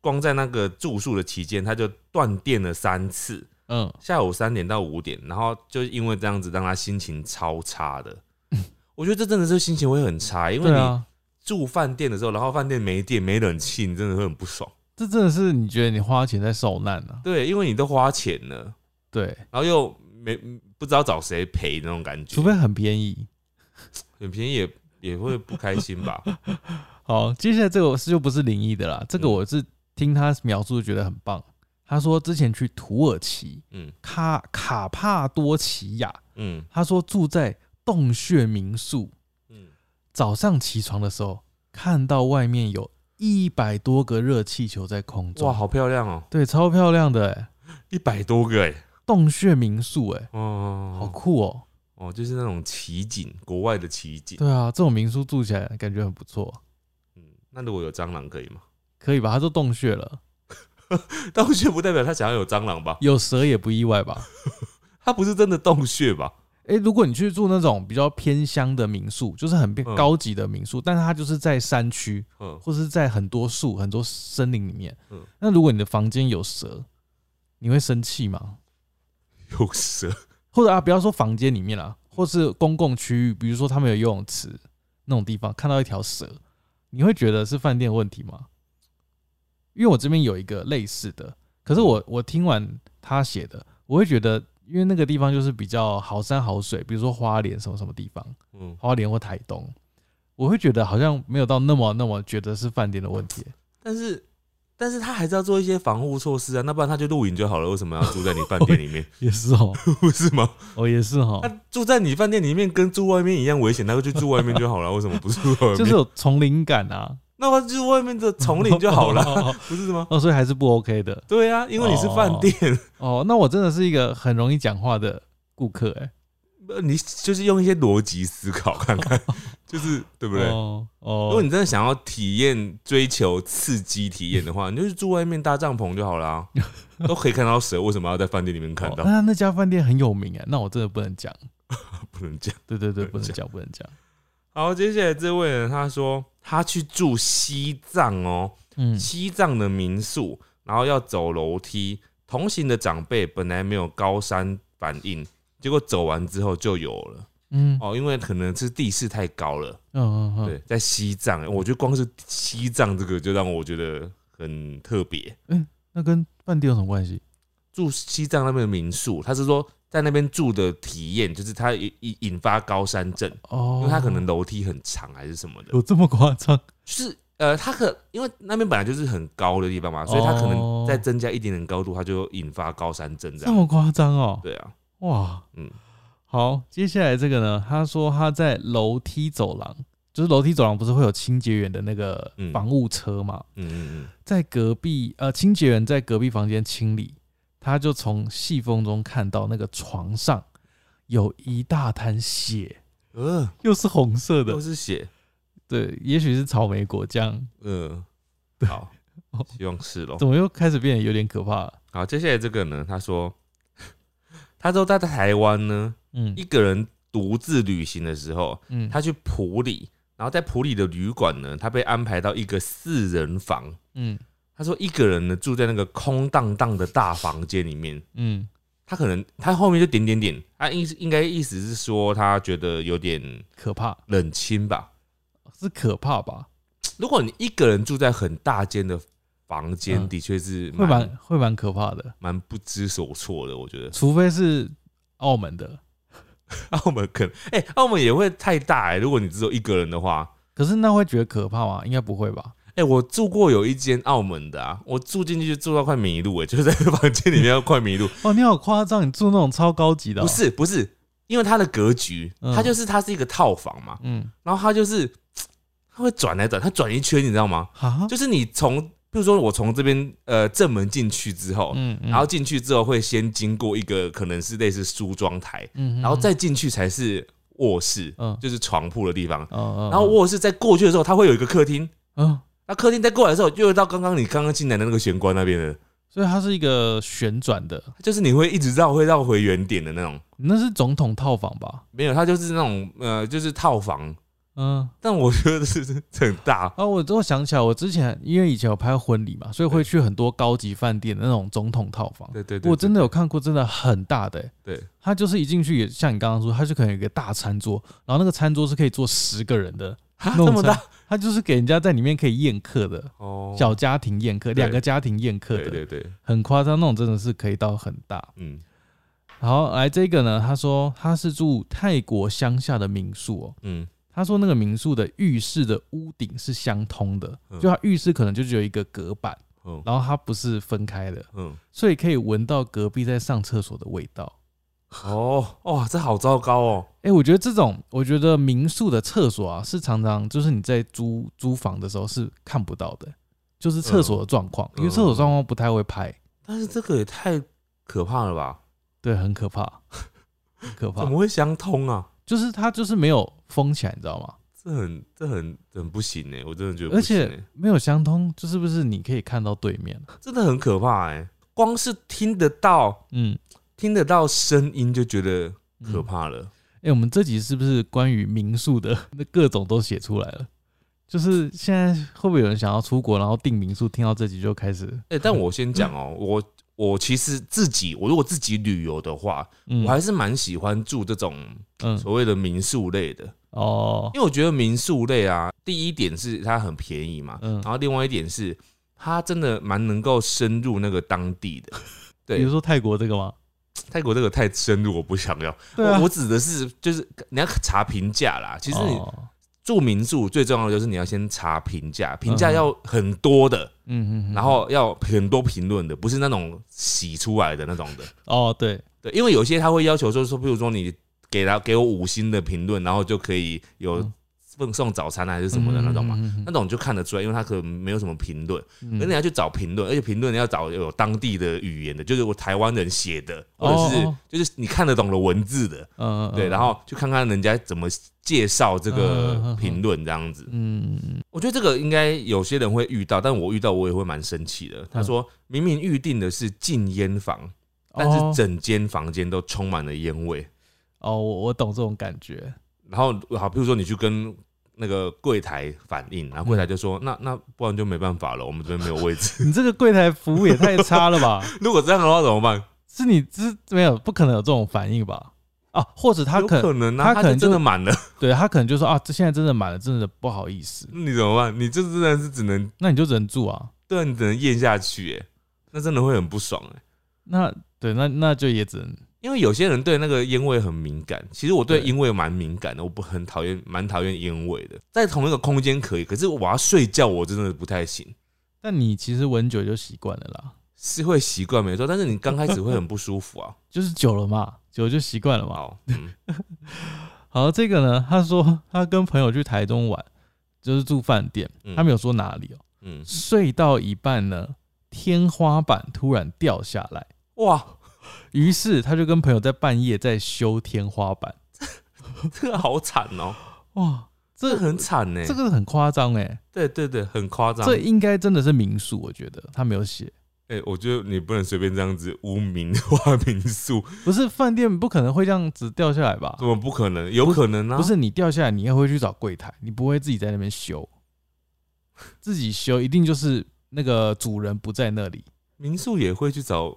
光在那个住宿的期间，他就断电了三次，嗯，下午三点到五点，然后就因为这样子让他心情超差的。我觉得这真的是心情会很差，因为你住饭店的时候，然后饭店没电没冷气，你真的会很不爽。这真的是你觉得你花钱在受难啊？对，因为你都花钱了，对，然后又没不知道找谁赔那种感觉，除非很便宜。很便宜也也会不开心吧？好，接下来这个是就不是灵异的啦，这个嗯我是听他描述觉得很棒。他说之前去土耳其嗯。卡卡帕多奇亚，嗯。他说住在洞穴民宿，嗯，早上起床的时候看到外面有一百多个热气球在空中，哇，好漂亮哦，对，超漂亮的哎，一百多个哎，洞穴民宿哎，哦，好酷哦。哦，就是那种奇景，国外的奇景。对啊，这种民宿住起来感觉很不错，嗯，那如果有蟑螂可以吗？可以吧？他说洞穴了，洞穴不代表他想要有蟑螂吧？有蛇也不意外吧？他不是真的洞穴吧？诶，如果你去住那种比较偏乡的民宿，就是很高级的民宿，但是它就是在山区嗯，或是在很多树、很多森林里面。嗯那如果你的房间有蛇，你会生气吗？有蛇。或者啊，不要说房间里面啦，或是公共区域，比如说他们有游泳池那种地方，看到一条蛇，你会觉得是饭店的问题吗？因为我这边有一个类似的，可是我我听完他写的，我会觉得，因为那个地方就是比较好山好水，比如说花莲什么什么地方，嗯，花莲或台东，我会觉得好像没有到那么那么觉得是饭店的问题。但是但是他还是要做一些防护措施啊，那不然他就露营就好了，为什么要住在你饭店里面？也是哦，不是吗？哦也是哦，他住在你饭店里面跟住外面一样危险，他就去住外面就好了，为什么不住外面？就是有丛林感啊，那他住外面的丛林就好了，不是吗？哦，所以还是不 OK 的。对啊，因为你是饭店，哦，那我真的是一个很容易讲话的顾客哎、你就是用一些逻辑思考看看，就是对不对？哦哦，如果你真的想要体验、追求刺激体验的话，你就去住外面搭帐篷就好了啊，都可以看到蛇，为什么要在饭店里面看到？哦那那家饭店很有名哎，那我真的不能讲。不能讲。对对对，不能讲，不能讲。好，接下来这位人他说他去住西藏哦，嗯，西藏的民宿，然后要走楼梯，同行的长辈本来没有高山反应，结果走完之后就有了嗯哦，因为可能是地势太高了。嗯嗯嗯，对，在西藏，我觉得光是西藏这个就让我觉得很特别。嗯那跟饭店有什么关系？住西藏那边的民宿，他是说在那边住的体验，就是它引引引发高山症，哦，因为它可能楼梯很长还是什么的，有这么夸张？就是呃，它可因为那边本来就是很高的地方嘛，所以它可能再增加一点点高度，它就引发高山症这样。这么夸张哦？对啊，哇，嗯，好，接下来这个呢？他说他在楼梯走廊，就是楼梯走廊不是会有清洁员的那个嗯防务车嘛？嗯嗯嗯，在隔壁呃，清洁员在隔壁房间清理，他就从细缝中看到那个床上有一大滩血，呃，又是红色的。都，是血，对，也许是草莓果酱，嗯，好哦，希望是咯。怎么又开始变得有点可怕了？好，接下来这个呢，他说，他说他在台湾呢，嗯。一个人独自旅行的时候，嗯，他去普里，然后在普里的旅馆呢，他被安排到一个四人房。嗯他说一个人呢住在那个空荡荡的大房间里面，嗯他可能他后面就点点点，他意思应该意思是说他觉得有点可怕冷清吧。是可怕吧？如果你一个人住在很大间的房间，嗯的确是会蛮蛮会蛮可怕的，蛮不知所措的。我觉得除非是澳门的，澳门可能，哎、澳门也会太大哎、如果你只有一个人的话，可是那会觉得可怕吗？应该不会吧？哎、我住过有一间澳门的啊，我住进去就住到快迷路哎、就是在房间里面要快迷路。哦，你好夸张，你住那种超高级的哦、不是不是，因为它的格局，嗯它就是它是一个套房嘛，嗯，然后它就是它会转来转，它转一圈，你知道吗？哈，就是你从，比如说我从这边呃正门进去之后，嗯，嗯然后进去之后会先经过一个可能是类似梳妆台，嗯，然后再进去才是卧室，嗯就是床铺的地方。嗯嗯，然后卧室再过去的时候，它会有一个客厅。嗯，那客厅再过来的时候，就会到刚刚你刚刚进来的那个玄关那边了，所以它是一个旋转的，就是你会一直绕，会绕回原点的那种。那是总统套房吧？没有，它就是那种呃，就是套房，嗯，但我觉得是是很大。啊，我都想起来，我之前因为以前有拍婚礼嘛，所以会去很多高级饭店的那种总统套房。对对对，我真的有看过，真的很大的、欸，对，它就是一进去也像你刚刚说，它就可能有一个大餐桌，然后那个餐桌是可以坐十个人的，这么大他就是给人家在里面可以宴客的哦，小家庭宴客，两个家庭宴客的，对对对，很夸张，那种真的是可以到很大。嗯好，来这个呢，他说他是住泰国乡下的民宿哦。嗯他说那个民宿的浴室的屋顶是相通的，嗯就他浴室可能就只有一个隔板，嗯然后它不是分开的，嗯，所以可以闻到隔壁在上厕所的味道。哦哇，这好糟糕哦。哎、我觉得这种，我觉得民宿的厕所啊，是常常就是你在租租房的时候是看不到的，就是厕所的状况，嗯因为厕所状况不太会拍，但是这个也太可怕了吧？对，很可怕，很可怕怎，么会相通啊？就是它就是没有封起来，你知道吗？这很这很很不行哎，我真的觉得不而且没有相通，就是不是你可以看到对面？真的很可怕哎。光是听得到嗯，听得到声音就觉得可嗯。怕了。哎、我们这集是不是关于民宿的那各种都写出来了？就是现在会不会有人想要出国，然后订民宿，听到这集就开始，哎、但我先讲哦、我我其实自己，我如果自己旅游的话，嗯，我还是蛮喜欢住这种嗯所谓的民宿类的，哦，因为我觉得民宿类啊，第一点是它很便宜嘛，嗯然，后另外一点是它真的蛮能够深入那个当地的。对比如，说泰国这个吗？泰国这个太深入，我不想要。啊我我指的是就是你要查评价啦。其实你哦住民宿最重要的就是你要先查评价，评价要很多的，嗯嗯嗯，然后要很多评论的，不是那种洗出来的那种的。哦，对，对，因为有些他会要求说说，比如说你给他给我五星的评论，然后就可以有嗯奉送早餐啊还是什么的那种嘛，嗯那种就看得出来，因为他可能没有什么评论，嗯。可是你要去找评论，而且评论你要找有当地的语言的，就是我台湾人写的，或者是哦。就是你看得懂的文字的，对，然后去看看人家怎么介绍这个嗯评论这样子。嗯嗯，我觉得这个应该有些人会遇到，但我遇到我也会蛮生气的。他说明明预定的是禁烟房，但是整间房间都充满了烟味。哦，我我懂这种感觉，然后好，比如说你去跟那个柜台反应，然后柜台就说：“那那不然就没办法了，我们这边没有位置。你这个柜台服务也太差了吧？” 如果这样的话怎么办？是你这没有不可能有这种反应吧？啊，或者他可可能啊，他可能就真的满了，对他可能就说啊，这现在真的满了，真的不好意思，那你怎么办？你这真的是只能那你就忍住啊。对啊，你只能咽下去，哎，那真的会很不爽，哎。那对，那那就也只能因为有些人对那个烟味很敏感，其实我对对。烟味蛮敏感的，我不很讨厌，蛮讨厌烟味的。在同一个空间可以，可是我要睡觉，我真的不太行，但你其实闻久就习惯了啦，是会习惯没错，但是你刚开始会很不舒服啊。就是久了嘛，久了就习惯了嘛。好，嗯。好，这个呢，他说 他跟朋友去台中玩，就是住饭店，嗯。他没有说哪里哦、嗯，睡到一半呢，天花板突然掉下来，哇，于是他就跟朋友在半夜在修天花板。这个好惨哦，哇，这个很惨呢。这个很夸张哎，对对对，很夸张。这应该真的是民宿，我觉得他没有写，哎、我觉得你不能随便这样子污名化民宿，不是饭店不可能会这样子掉下来吧怎？么不可能？有可能啊，不是你掉下来，你也会去找柜台，你不会自己在那边修，自己修一定就是那个主人不在那里。民宿也会去找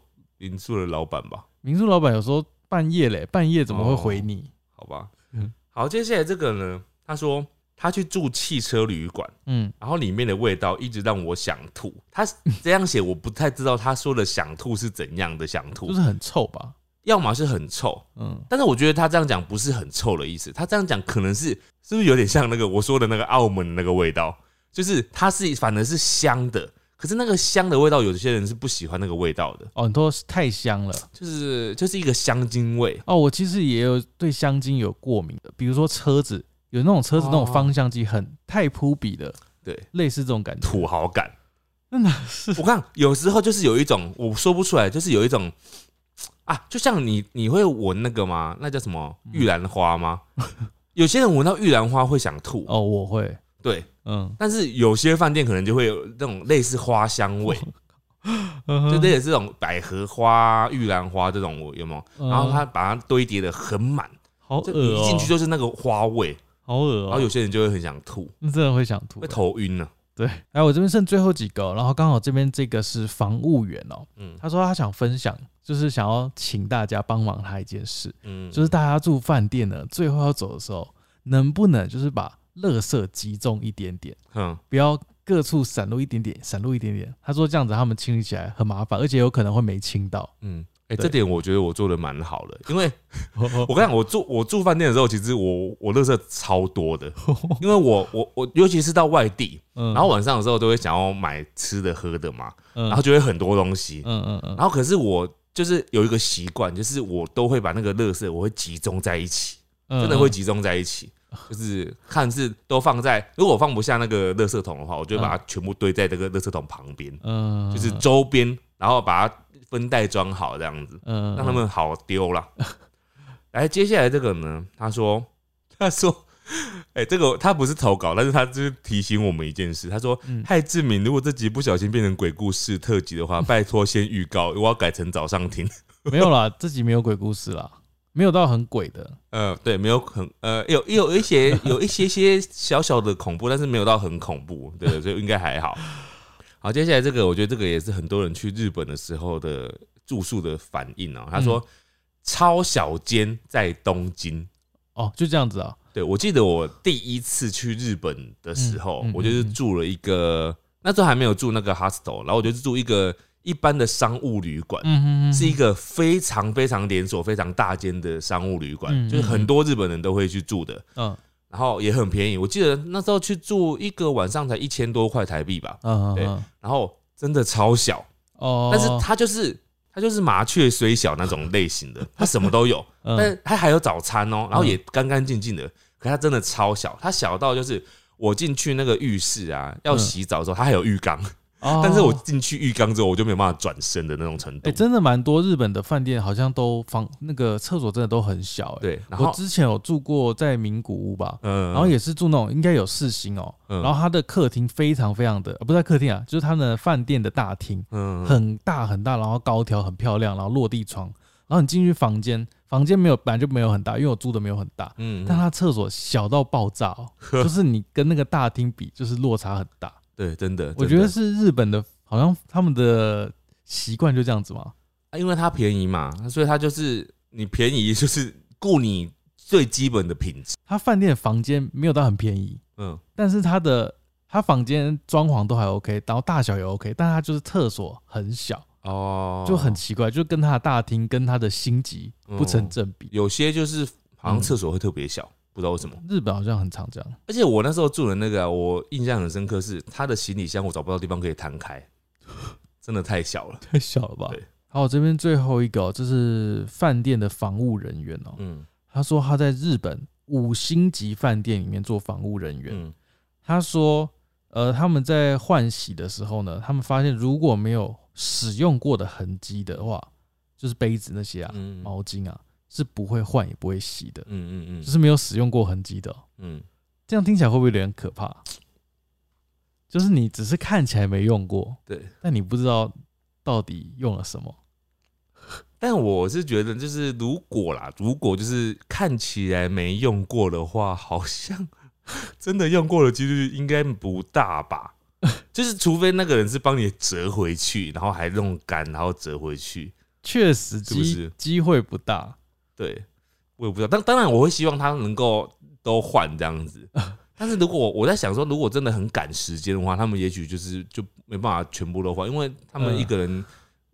民宿的老板吧？民宿老板有时候半夜嘞，半夜怎么会回你？好吧，嗯好，接下来这个呢，他说他去住汽车旅馆，嗯，然后里面的味道一直让我想吐。他这样写，我不太知道他说的想吐是怎样的想吐就是，很臭吧？要么是很臭，嗯，但是我觉得他这样讲不是很臭的意思，他这样讲可能是是不是有点像那个我说的那个澳门的那个味道，就是它是反而是香的，可是那个香的味道，有些人是不喜欢那个味道的，哦，你说太香了。就是就是一个香精味。哦，我其实也有对香精有过敏的，比如说车子有那种车子那种哦方向机很太扑鼻的，对，类似这种感觉。土豪感。真的是我看有时候就是有一种我说不出来，就是有一种啊，就像你你会闻那个吗？那叫什么玉兰花吗？有些人闻到玉兰花会想吐，哦，我会，对，嗯，但是有些饭店可能就会有那种类似花香味，就就类似这种百合花、玉兰花这种，有没有？嗯。然后它把它堆叠的很满，好恶就一进去哦，就是那个花味，好恶哦。然后有，些人就会很想吐，那真的会想吐会。头晕呢。对，哎，我这边剩最后几个哦，然后刚好这边这个是防务员哦，嗯。他说他想分享，就是想要请大家帮忙他一件事，嗯，就是大家住饭店呢，最后要走的时候，能不能就是把垃圾集中一点点，嗯，不要各处散落一点点，散落一点点。他说这样子他们清理起来很麻烦，而且有可能会没清到。嗯，哎、对这点我觉得我做的蛮好的，因为 我跟你讲，我住我住饭店的时候，其实我我垃圾超多的，因为我我我尤其是到外地，嗯。然后晚上的时候都会想要买吃的喝的嘛，嗯。然后就会很多东西，嗯嗯嗯，然后可是我就是有一个习惯，就是我都会把那个垃圾我会集中在一起，嗯真的会集中在一起。就是看是都放在，如果我放不下那个垃圾桶的话，我就把它全部堆在这个垃圾桶旁边，嗯，就是周边，然后把它分袋装好这样子。嗯让他们好丢了。来，接下来这个呢？他说，他说，哎、这个他不是投稿，但是他就是提醒我们一件事。他说，嗯嗨志明，如果这集不小心变成鬼故事特辑的话，拜托先预告，我要改成早上听。没有啦，这集没有鬼故事啦，没有到很鬼的。呃，对，没有很呃，有有一些 有一些些小小的恐怖，但是没有到很恐怖，对，所以应该还好。好，接下来这个，我觉得这个也是很多人去日本的时候的住宿的反应哦、他说，嗯超小间在东京。哦，就这样子啊。对，我记得我第一次去日本的时候，嗯嗯我就是嗯住了一个，那时候还没有住那个 hostel，然后我就是住一个一般的商务旅馆，嗯嗯是一个非常非常连锁、非常大间的商务旅馆，嗯嗯就是很多日本人都会去住的，嗯。然后也很便宜。我记得那时候去住一个晚上才一千多块台币吧，对嗯嗯。然后真的超小，哦，但是它就是。它就是麻雀虽小那种类型的，它什么都有，嗯。但是它还有早餐哦，然后也干干净净的。可它真的超小，它小到就是我进去那个浴室啊，要洗澡的时候，它还有浴缸，哦。但是我进去浴缸之后，我就没有办法转身的那种程度。哎、。真的蛮多日本的饭店好像都房那个厕所真的都很小、哎，对，然我之前有住过在名古屋吧，嗯，然后也是住那种应该有四星哦、嗯。然后它的客厅非常非常的，呃不是在客厅啊，就是他们的饭店的大厅，嗯很大很大，然后高挑很漂亮，然后落地窗，然后你进去房间，房间没有本来就没有很大，因为我住的没有很大，嗯。但它厕所小到爆炸哦、就是你跟那个大厅比，就是落差很大。对，真的，我觉得是日本的，好像他们的习惯就这样子嘛。啊因为它便宜嘛，所以它就是你便宜就是顾你最基本的品质。他饭店的房间没有到很便宜，嗯，但是他的他房间装潢都还 OK，然后大小也 OK，但他就是厕所很小，哦，就很奇怪，就跟他的大厅跟他的星级不成正比。有些就是好像厕所会特别小，不知道为什么。日本好像很常这样，而且我那时候住的那个啊、我印象很深刻是他的行李箱我找不到地方可以摊开，真的太小了。太小了吧对？好，这边最后一个、哦，这是饭店的防务人员哦。嗯他说他在日本五星级饭店里面做防务人员。嗯他说，呃，他们在换洗的时候呢，他们发现如果没有使用过的痕迹的话，就是杯子那些啊、嗯毛巾啊，是不会换也不会洗的，嗯嗯嗯就是没有使用过痕迹的哦、嗯，这样听起来会不会有点可怕？就是你只是看起来没用过，对。但你不知道到底用了什么。但我是觉得，就是如果啦，如果就是看起来没用过的话，好像 真的用过的几率应该不大吧？就是除非那个人是帮你折回去，然后还弄干，然后折回去。确实是不机是机会不大。对，我也不知道。当当然，我会希望他能够都换这样子。但是如果我在想说，如果真的很赶时间的话，他们也许就是就没办法全部都换，因为他们嗯一个人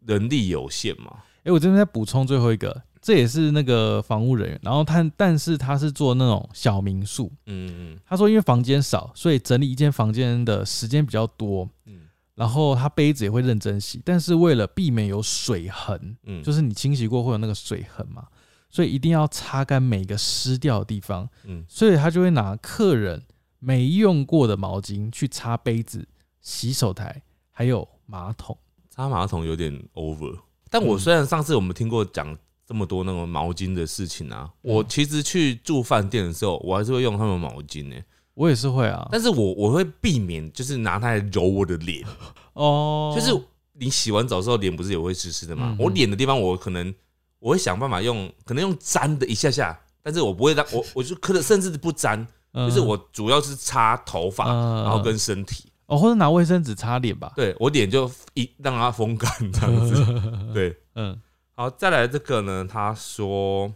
人力有限嘛。哎、我这边再补充最后一个，这也是那个房屋人员，然后他但是他是做那种小民宿。嗯嗯他说因为房间少，所以整理一间房间的时间比较多，嗯然后他杯子也会认真洗，但是为了避免有水痕，嗯，就是是你清洗过会有那个水痕嘛，所以一定要擦干每个湿掉的地方，嗯。所以他就会拿客人没用过的毛巾去擦杯子、洗手台还有马桶。擦马桶有点 over。但我虽然上次我们听过讲这么多那种毛巾的事情啊，我其实去住饭店的时候，我还是会用他们毛巾呢、我也是会啊，但是我我会避免就是拿它来揉我的脸，哦，就是你洗完澡之后脸不是也会湿湿的吗嗯？我脸的地方我可能我会想办法用，可能用粘的一下下，但是我不会让我我就可能甚至不沾，嗯就是我主要是擦头发，嗯然后跟身体。哦，或者拿卫生纸擦脸吧。对我脸就一让它风干这样子。对，嗯，好，再来这个呢，他说，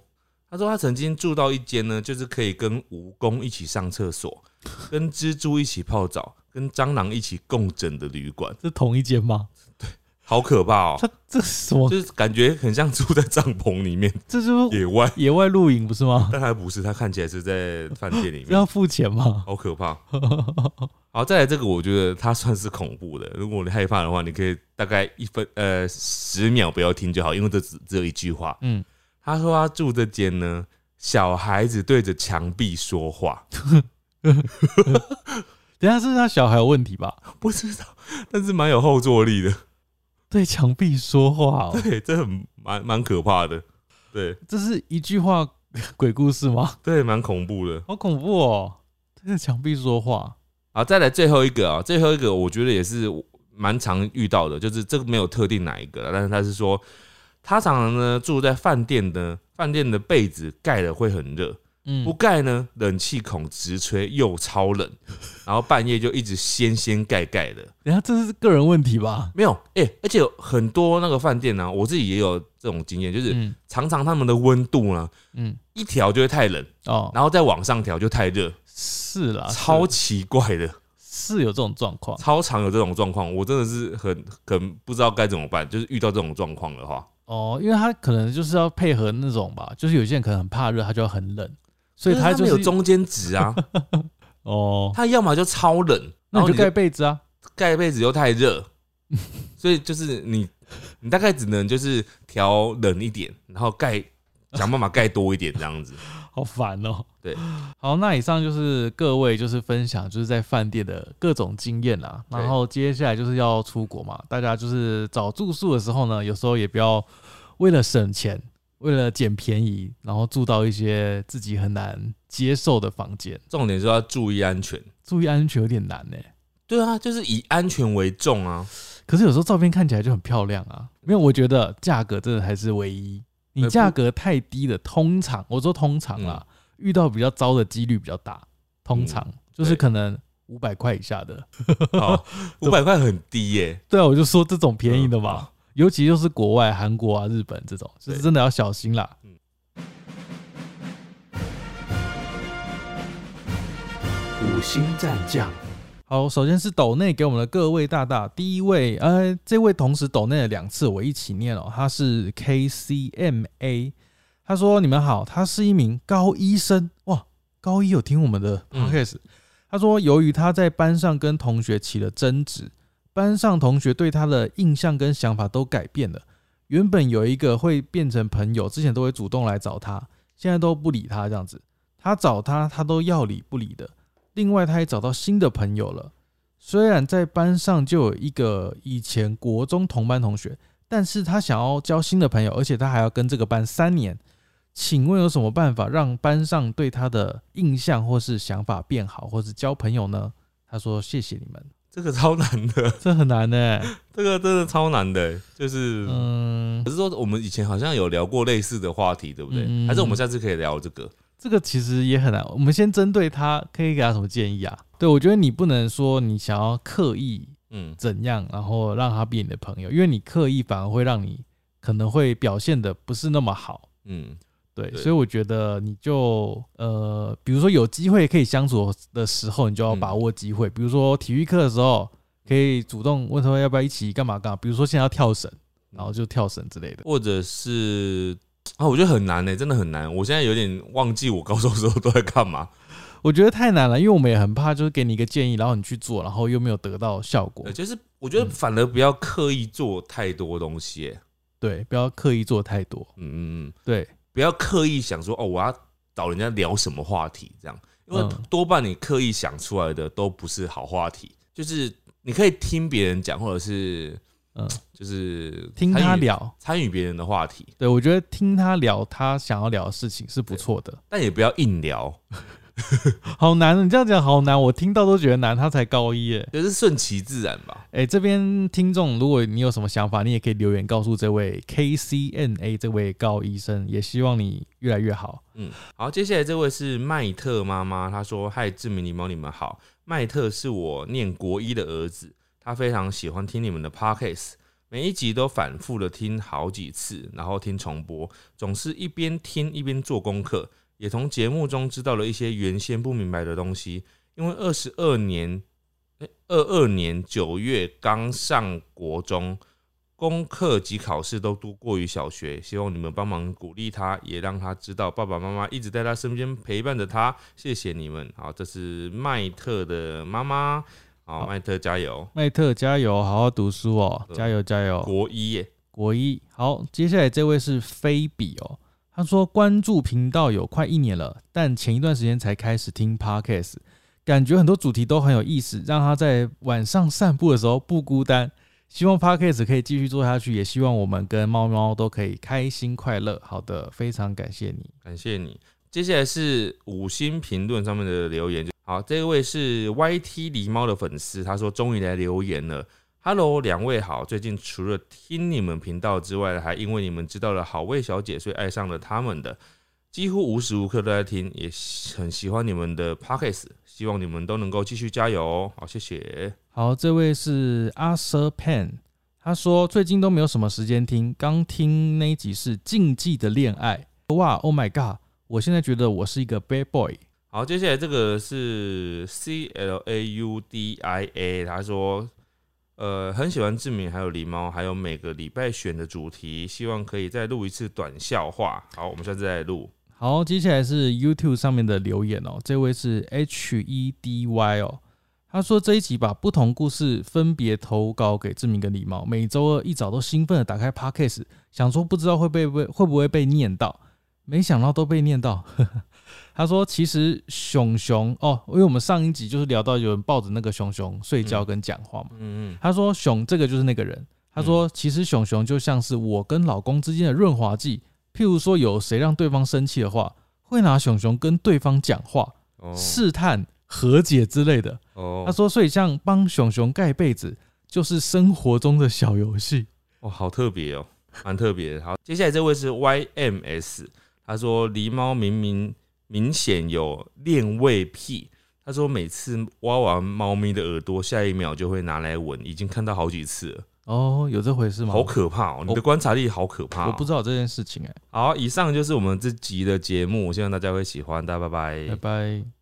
他说他曾经住到一间呢，就是可以跟蜈蚣一起上厕所，跟蜘蛛一起泡澡，跟蟑螂一起共枕的旅馆，是同一间吗？好可怕哦！他这是什么？就是感觉很像住在帐篷里面，这就是野外，野外露营不是吗？但他不是，他看起来是在饭店里面 要，付钱吗？好可怕。好，再来这个，我觉得它算是恐怖的。如果你害怕的话，你可以大概一分呃十秒不要听就好，因为这只只有一句话。嗯，他说他住这间呢，小孩子对着墙壁说话，等一下这是他小孩有问题吧？不知道，但是蛮有后坐力的。对墙壁说话哦，对，这很蛮蛮可怕的。对这是一句话鬼故事吗？对，蛮恐怖的。好恐怖哦！对着墙壁说话，好，再来最后一个啊，最后一个我觉得也是蛮常遇到的，就是这个没有特定哪一个啦，但是他是说，他常常呢住在饭店的饭店的被子盖了会很热，嗯不，盖呢冷气孔直吹又超冷，然后半夜就一直掀掀盖盖的。等一下这是个人问题吧？没有，哎、而且有很多那个饭店呢、我自己也有这种经验，就是嗯常常他们的温度呢嗯，一调就会太冷，哦，然后再往上调就太热，是啦，超奇怪的。是有这种状况。超常有这种状况，我真的是很很不知道该怎么办。就是遇到这种状况的话，哦，因为他可能就是要配合那种吧，就是有些人可能很怕热，他就要很冷，所以他就是有中间值啊，哦，他要么就超冷，那你就盖被子啊。盖被子又太热，所以就是你你大概只能就是调冷一点，然后盖想办法盖多一点这样子。好烦哦。对，好，那以上就是各位就是分享就是在饭店的各种经验啦。然后接下来就是要出国嘛，大家就是找住宿的时候呢，有时候也不要为了省钱，为了捡便宜，然后住到一些自己很难接受的房间，重点是要注意安全。注意安全有点难呢、对啊，就是以安全为重啊。可是有时候照片看起来就很漂亮啊，没有，我觉得价格真的还是唯一。你价格太低的，通常我说通常啦，遇到比较糟的几率比较大。通常、就是可能五百块以下的，好，五百块很低耶、对啊，我就说这种便宜的嘛，嗯尤其就是国外韩国啊、日本这种，就是真的要小心啦。五星战将，好好，首先是斗内给我们的各位大大，第一位，呃，这位同时斗内了两次，我一起念哦，他是 K C M A，他说你们好，他是一名高医生，哇，高一有听我们的嗯。podcast，、他说由于他在班上跟同学起了争执，班上同学对他的印象跟想法都改变了，原本有一个会变成朋友，之前都会主动来找他，现在都不理他这样子，他找他他都要理不理的。另外，他也找到新的朋友了。虽然在班上就有一个以前国中同班同学，但是他想要交新的朋友，而且他还要跟这个班三年。请问有什么办法让班上对他的印象或是想法变好，或是交朋友呢？他说：“谢谢你们，这个超难的，这很难呢、这个真的超难的，就是。嗯可，是说，我们以前好像有聊过类似的话题，对不对？嗯还是我们下次可以聊这个？这个其实也很难。我们先针对他，可以给他什么建议啊？对我觉得你不能说你想要刻意嗯，怎样，然后让他变你的朋友，因为你刻意反而会让你可能会表现的不是那么好。嗯，对，所以我觉得你就呃，比如说有机会可以相处的时候，你就要把握机会。比如说体育课的时候，可以主动问他要不要一起干嘛干嘛。比如说现在要跳绳，然后就跳绳之类的。或者是啊，我觉得很难呢、真的很难。我现在有点忘记我高中的时候都在干嘛。我觉得太难了，因为我们也很怕，就是给你一个建议，然后你去做，然后又没有得到效果，。就是我觉得反而不要刻意做太多东西、欸。对，不要刻意做太多。嗯嗯嗯，对，不要刻意想说哦，我要找人家聊什么话题这样，因为嗯多半你刻意想出来的都不是好话题。就是你可以听别人讲，或者是嗯，就是听他聊。参与别人的话题，对，我觉得听他聊他想要聊的事情是不错的。但也不要硬聊，好难，你这样讲好难，我听到都觉得难。他才高一耶。就是顺其自然吧。哎、这边听众，如果你有什么想法，你也可以留言告诉这位 KCNA 这位高医生，也希望你越来越好。嗯，好，接下来这位是麦特妈妈，她说：“嗨，志明、狸猫，你们好。麦特是我念国一的儿子，他非常喜欢听你们的 podcast，每一集都反复的听好几次，然后听重播，总是一边听一边做功课，也从节目中知道了一些原先不明白的东西。因为二十二年，二二年九月刚上国中。”功课及考试都多过于小学，希望你们帮忙鼓励他，也让他知道爸爸妈妈一直在他身边陪伴着他。谢谢你们。好，这是麦特的妈妈。好，好麦特加油！麦特加油，好好读书哦，加油加油！国一耶，国一好，接下来这位是菲比哦，他说关注频道有快一年了，但前一段时间才开始听 podcast，感觉很多主题都很有意思，让他在晚上散步的时候不孤单。希望 podcast 可以继续做下去，也希望我们跟猫猫都可以开心快乐。好的，非常感谢你。感谢你。接下来是五星评论上面的留言。好，这位是 YT 狸猫的粉丝，他说终于来留言了。Hello，两位好。最近除了听你们频道之外，还因为你们知道了好味小姐，所以爱上了他们的。几乎无时无刻都在听，也很喜欢你们的 Pockets，希望你们都能够继续加油哦。好，谢谢。好，这位是阿 Sir Pan，他说最近都没有什么时间听，刚听那一集是禁忌的恋爱，哇，Oh my god！我现在觉得我是一个 bad boy。好，接下来这个是 C L A U D I A，他说，呃，很喜欢志明还有狸猫，还有每个礼拜选的主题，希望可以再录一次短笑话。好，我们下次再录。好，接下来是 YouTube 上面的留言哦，这位是 H E D Y 哦，他说这一集把不同故事分别投稿给志明跟狸猫，每周二一早都兴奋的打开 Podcast，想说不知道会被被会不会被念到，没想到都被念到。他说其实熊熊哦，因为我们上一集就是聊到有人抱着那个熊熊睡觉跟讲话嘛，嗯嗯，他说熊这个就是那个人。他说其实熊熊就像是我跟老公之间的润滑剂，譬如说有谁让对方生气的话，会拿熊熊跟对方讲话，哦试探和解之类的。哦他说所以像帮熊熊盖被子，就是生活中的小游戏。哦，好特别哦，蛮特别的。好，接下来这位是 Y M S，他说狸猫明明明显有恋味癖。他说每次挖完猫咪的耳朵，下一秒就会拿来闻，已经看到好几次了，哦，有这回事吗？好可怕哦！你的观察力好可怕、哦。我不知道这件事情哎、好，以上就是我们这集的节目，希望大家会喜欢，大家拜拜拜拜。